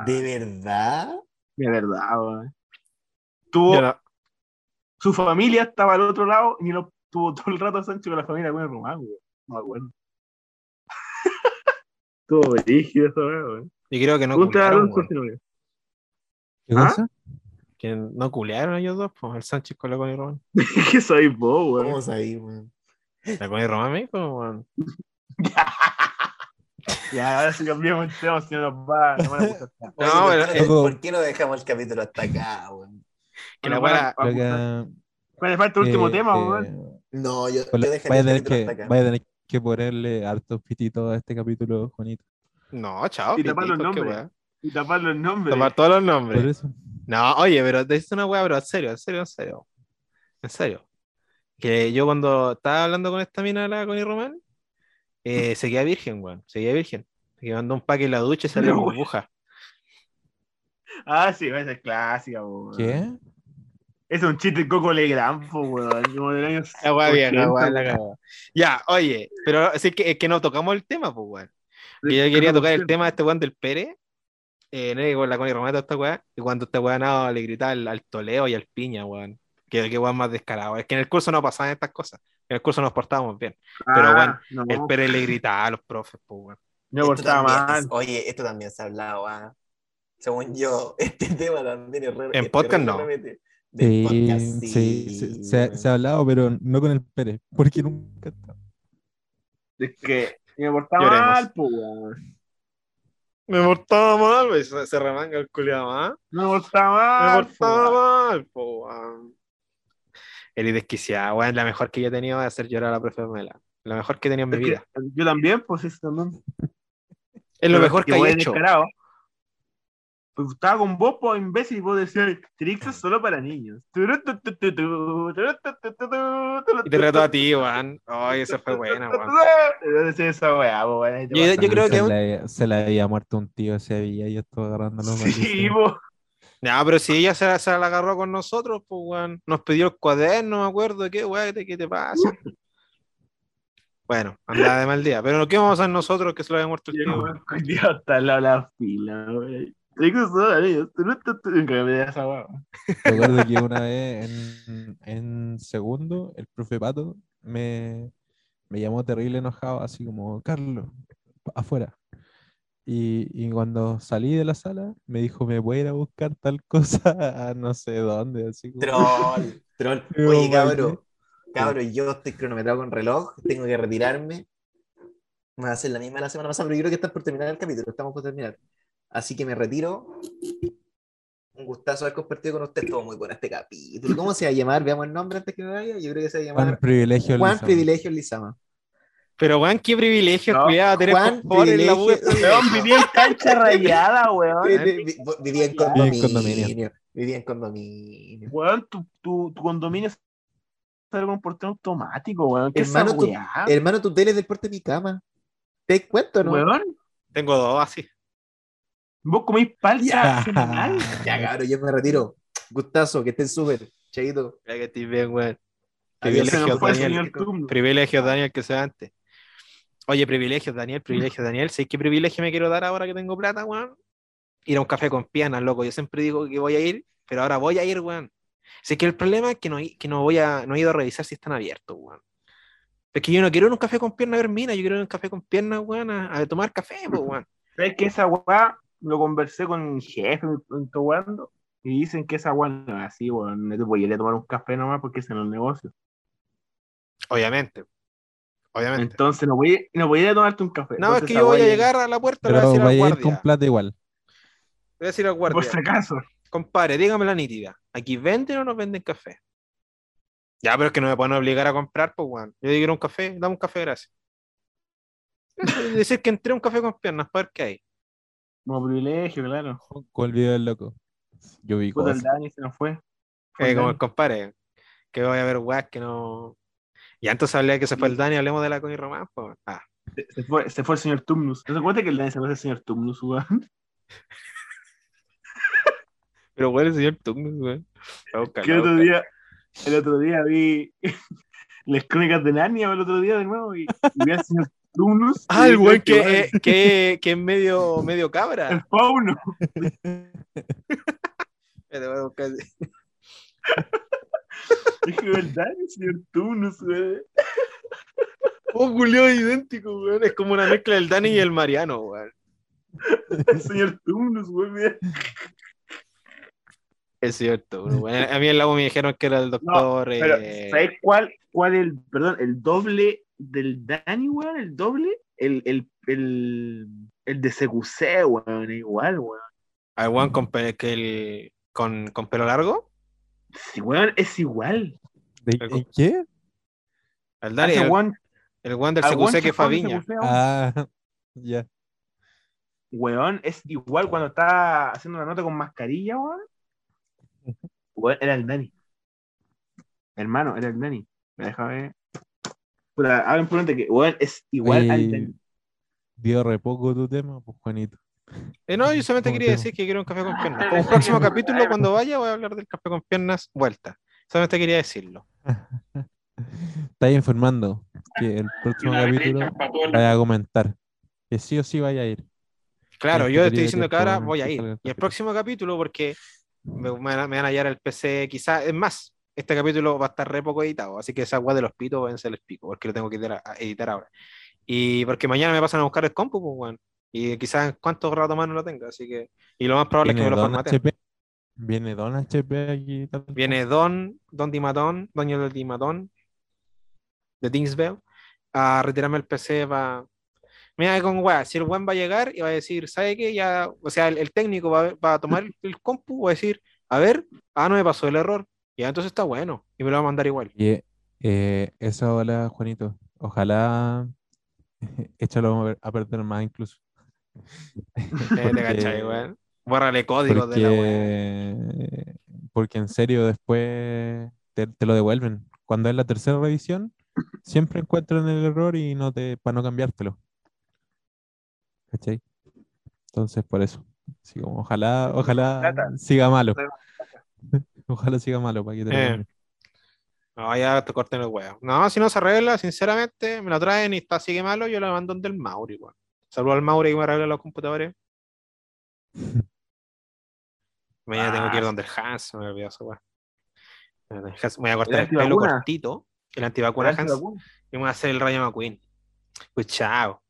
¿De verdad? De verdad, weón. Tuvo, no- su familia estaba al otro lado y lo tuvo todo el rato Sancho con la familia con el Román, weón. No me acuerdo. [laughs] Estuvo rígido eso, weón. Y creo que no a culearon, ve. ¿Qué ¿Ah? cosa? Que no culearon ellos dos, pues el Sánchez con la Connie Román. [laughs] ¿Qué soy vos, weón? ¿Cómo sabí, weón? La Connie Román me dijo, weón. [laughs] Ya, ahora sí cambiamos el tema, si no nos va, no van a [laughs] gustar. Oye, No, ¿por, qué no, Loco. por qué no dejamos el capítulo hasta acá, weón? Que la que, ¿Cuál falta el último eh, tema, eh, weón? No, yo, yo a el tener capítulo que, hasta acá. vaya a tener que ponerle hartos pititos a este capítulo, Juanito. No, chao. Y tapar los nombres. Y tapar los nombres. Tomar todos los Por nombres. eso. No, oye, pero te una weá, pero en serio, en serio, en serio. En serio. Que yo cuando estaba hablando con esta mina, la Connie Román, eh, seguía virgen, weón. Seguía virgen. Que mandó un paque en la ducha y salió No, burbuja. Ah, sí, esa es clásica, weón. ¿Qué? Es un chiste de Coco Legrand, weón. Como del año La weá vieja, 80, weón, la weón. cagó. Ya, oye, pero es que, es que no tocamos el tema, pues, weón. Yo quería tocar el tema de este weón del Pérez. Eh, con la Connie Román, esta weá. Y cuando este weón no, le gritaba al, al Toleo y al Piña, weón. Que, que weón más descarado. Es que en el curso no pasaban estas cosas. En el curso nos portábamos bien. Pero, Ah, weón, no, El Pérez le gritaba a los profes, pues, weón. me Esto portaba mal. es- oye, esto también se ha hablado, ah. Según yo, [laughs] este tema también es re, En es podcast no. Sí, podcast, sí, sí, se, se ha- weón. se ha hablado, pero no con el Pérez, porque nunca está. Es que me portaba Lloremos. mal, weón. Me portaba mal, pues, se, se remanga el culiado más. No está Me mal. portaba mal, po, Eres desquiciada, weón. La mejor que yo he tenido es hacer llorar a la profe Mela. La mejor que he tenido en mi Es vida. Yo también, pues eso también. Es lo Pero mejor que he hecho. descarado. Pues estaba con vos, pues, imbécil, y vos decías, Trix es solo para niños. Y te retó a ti, weón. Ay, esa fue buena, weón. Esa weá, pues, weón, Yo- creo se que se le había muerto un tío ese día y yo estaba agarrando los Sí, pues. Ya, pero si ella se, se la agarró con nosotros, pues, weón. Nos pidió el cuaderno, me acuerdo. ¿Qué, weón? ¿Qué te pasa? Bueno, andaba de mal día. Pero ¿qué vamos a hacer nosotros que se lo había muerto el tío? weón? Dios, está al lado de la fila, güey. Solo esa weá. Recuerdo que una vez en, en segundo, el profe Pato me, me llamó terrible enojado, así como, Carlos, afuera. Y, y cuando salí de la sala, me dijo, ¿me voy a ir a buscar tal [laughs] cosa a no sé dónde? Así como, Troll, [laughs] troll. Oye, cabro, cabro, yo estoy cronometrado con reloj, tengo que retirarme. Me va a hacer la misma la semana pasada, pero yo creo que estás por terminar el capítulo, estamos por terminar. Así que me retiro. Un gustazo haber compartido con usted. Estuvo muy bueno este capítulo. ¿Cómo se va a llamar? Veamos el nombre antes que me vaya. Yo creo que se va a Juan llamar Privilegio Juan Lizama. Privilegio Lizama. Pero, weón, qué privilegio, No, cuidado, tener Juan confort en la Privilegio- web. Weón, vivía en cancha rayada, weón. Vi- vi- vi- Vivía en condominio. Vivía en condominio. Weón, tu, tu, tu condominio es algo un portón automático, weón. ¿Qué Hermano, esa tu, hermano, tu tele es del porte de mi cama. ¿Te das cuenta o no? Weón, Tengo dos así. vos comís palta Ya. Ya, cabrón, yo me retiro. Gustazo, que estén súper. Chaito. Ya que estoy bien, weón. Adiós, Se nos Privilegios, fue el Daniel. Privilegios, Daniel, que sea antes. Oye, privilegios, Daniel, privilegios, Daniel. ¿Sabes qué privilegio me quiero dar ahora que tengo plata, weón? Ir a un café con piernas, loco. Yo siempre digo que voy a ir, pero ahora voy a ir, weón. Sé que el problema es que no, que no voy a, no he ido a revisar si están abiertos, weón. Es que yo no quiero ir a un café con piernas a ver mina, yo quiero ir a un café con piernas, weón, a, a tomar café, pues, weón. ¿Sabes que esa weá lo conversé con mi jefe Towando? Y dicen que esa weá no es así, weón. No te voy a ir a tomar un café nomás porque es en los negocios. Obviamente. Obviamente. Entonces no voy, no voy a ir a tomarte un café. No, es Entonces que esa yo voy a llegar a la puerta, le voy a Pero decir al vaya a ir guardia. con plata igual. Le voy a decir al Por guardia. si acaso. Compadre, dígame la nítida. ¿Aquí venden o no venden café? Ya, pero es que no me pueden obligar a comprar, pues, weón. Yo quiero un café, dame un café, gracias. Es decir que entré a un café con piernas para ver qué hay. Como privilegio, claro. Con el video del loco. Yo vi Puta, el. Dani se nos fue. Fue Eh, como el compadre, que voy a ver weas que no. Ya entonces hablé de que se fue el Dani, hablemos de la Connie Román, pues. Ah, Se, se fue, se fue el señor Tumnus. ¿No te acuerdas que el Dani se fue el señor Tumnus, weón? [laughs] pero weón, el señor Tugnus, weón. El otro día, el otro día vi [laughs] las crónicas de Narnia el otro día de nuevo y, y vi al señor Tumnus. [laughs] Ah, el weón que, eh, que, que es medio, medio el cabra. fauno. Espérate, voy a buscar. Dije, ¿verdad? El señor Tumnus, [laughs] weón. Oh, Julio idéntico, weón. Es como una mezcla del Dani y el Mariano, weón. El [laughs] señor Tumnus, weón. mira. Es cierto, weón. A mí en la U me dijeron que era el doctor. Pero, eh, ¿sabes cuál, cuál el, perdón, el doble del Dani, weón? El doble, el, el, el, el de CQC, weón, igual, weón. al weón con, que el, con, con pelo largo. Sí, weón, es igual. ¿De, Algo. ¿en qué? Dani, Ese el, weón, el weón del al CQC que fue a Viña. Ah, [laughs] ya. Weón, es igual cuando está haciendo una nota con mascarilla, weón. Weón, era el Dani. Hermano, era el Dani. Me deja ver. Puta, hablen por que, weón, es igual al Dani. Dio re poco tu tema, pues Juanito. Eh, no, yo solamente ¿Cómo quería te- decir que quiero un café con piernas. Como un próximo capítulo, cuando vaya, voy a hablar del café con piernas vuelta. Solamente quería decirlo. [laughs] Estáis informando que el próximo capítulo vaya a comentar que sí o sí vaya a ir. Claro, Este yo estoy diciendo que ahora voy a ir. Y el próximo capítulo, porque me, me van a, hallar el PC, quizás, es más, este capítulo va a estar re poco editado, así que esa agua de los pitos va a ser el pico, porque lo tengo que editar, a- editar ahora. Y porque mañana me pasan a buscar el compu, pues, weón. Y quizás cuántos rato más no lo tenga, así que. Y lo más probable es que me lo formateen. HP. Viene Don HP aquí. tal, tal. Viene Don, Don Dimatón, Doño del Dimatón, de Dingsville, a retirarme el PC para Mira, con weá, si el weón va a llegar y va a decir, ¿sabe qué? Ya, o sea, el, el técnico va, va a tomar el compu, va a decir, a ver, ah, no me pasó el error. Ya, entonces está bueno. Y me lo va a mandar igual. Y eh, eso, hola, Juanito. Ojalá [laughs] échalo a perder más incluso. Eh, te cachai, weón. Bórrale códigos de la weá. Porque, en serio después te, te lo devuelven. Cuando es la tercera revisión, siempre encuentran el error y no te, para no cambiártelo. ¿Cachai? Entonces, por eso. Así como, ojalá, ojalá Plata. siga malo. [laughs] Ojalá siga malo para que te Eh. No, ya te corten el huevo. No, si no se arregla, sinceramente, me lo traen y está sigue malo, yo lo mando donde el Mauri, weón. Saludo al Mauri que me arregla los computadores. [laughs] Mañana tengo que ir Ah. donde el Hans, me olvidó Hans- Me voy a cortar ¿El el, pelo cortito, el antivacuna ¿Te das Hans, y me voy a hacer el Rayo McQueen. Escuchao.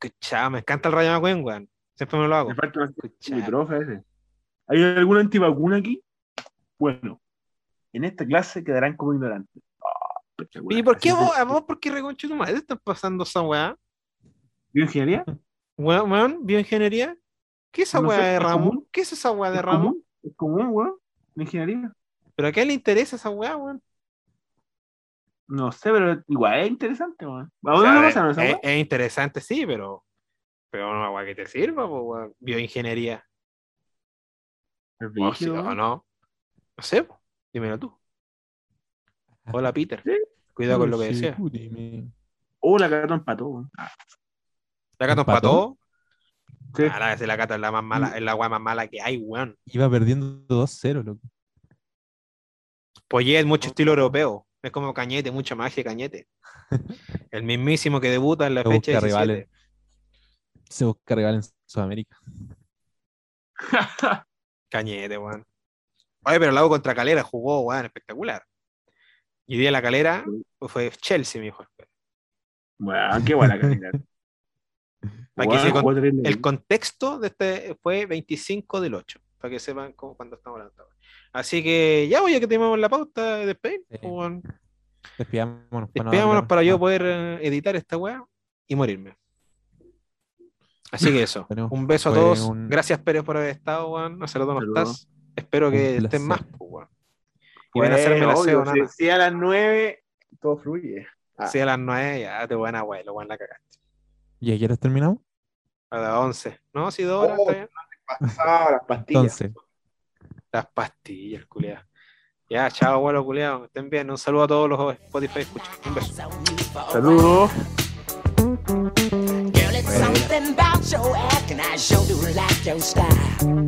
Escuchao, me encanta el Rayo McQueen, weón. Siempre me lo hago. Me falta una- mi profe ese. ¿Hay alguna antivacuna aquí? Bueno, en esta clase quedarán como ignorantes. Ah. ¿Y por qué vos, vos, por qué reconcho tu madre están pasando esa weá? ¿Bioingeniería? Weón, weón, bioingeniería. ¿Qué es esa No weá de ¿es común? ¿Qué es esa weá de ¿Es común? ¿Es común, weón? ¿La ingeniería? ¿Pero a qué le interesa esa weá, weón? No sé, pero igual es interesante, weón. ¿A O sea, no pasaron esa es, es interesante, sí, pero. Pero no weá que te sirva, po, weón. Bioingeniería. Es O, sí, o no. No sé, po. dímelo tú. Hola, Peter. [laughs] Sí. Cuidado con lo que Sí, decía. puti, me- Oh, la cata empató. Sí. Ah, la, cata es la más mala, es la weá más mala que hay, weón. Iba perdiendo 2-0, loco. Poyet, mucho estilo europeo. Es como Cañete, mucha magia Cañete. [laughs] El mismísimo que debuta en la Se fecha busca 17. rivales. Se busca rival en Sudamérica. [laughs] Cañete, weón. Oye, pero el lado contra Calera jugó, weón, espectacular. Y hoy día la Calera pues, fue Chelsea, mi hijo. Weón, qué buena calidad. [laughs] Para que Weón, se con- jugó terrible El contexto de este fue 25 del 8, para que sepan cómo, cuándo estamos hablando. Así que ya voy a que tenemos la pauta de despedir. Sí. pues, weón. Despidámonos. para no yo más. poder eh, editar esta weá y morirme. Así que eso. Bueno, un beso a todos. un- Gracias, Pérez, por haber estado, weón. Hace rato no estás. Espero que estén más, pues, weón. Y ven a hacerme la nada. si, si a las 9 todo fluye. Ah. Sí, a las 9 ya te buena abuelo, weón, la cagaste. ¿Y a qué horas terminamos? A las 11. No, si dos horas, Oh. está bien. Pasaba las pastillas. Entonces, Las pastillas, culiadas. Ya, chao, abuelo, culiado. Estén bien. Un saludo a todos los Spotify. Un beso. Saludos. Girl, it's something about your act, and I sure do like your style.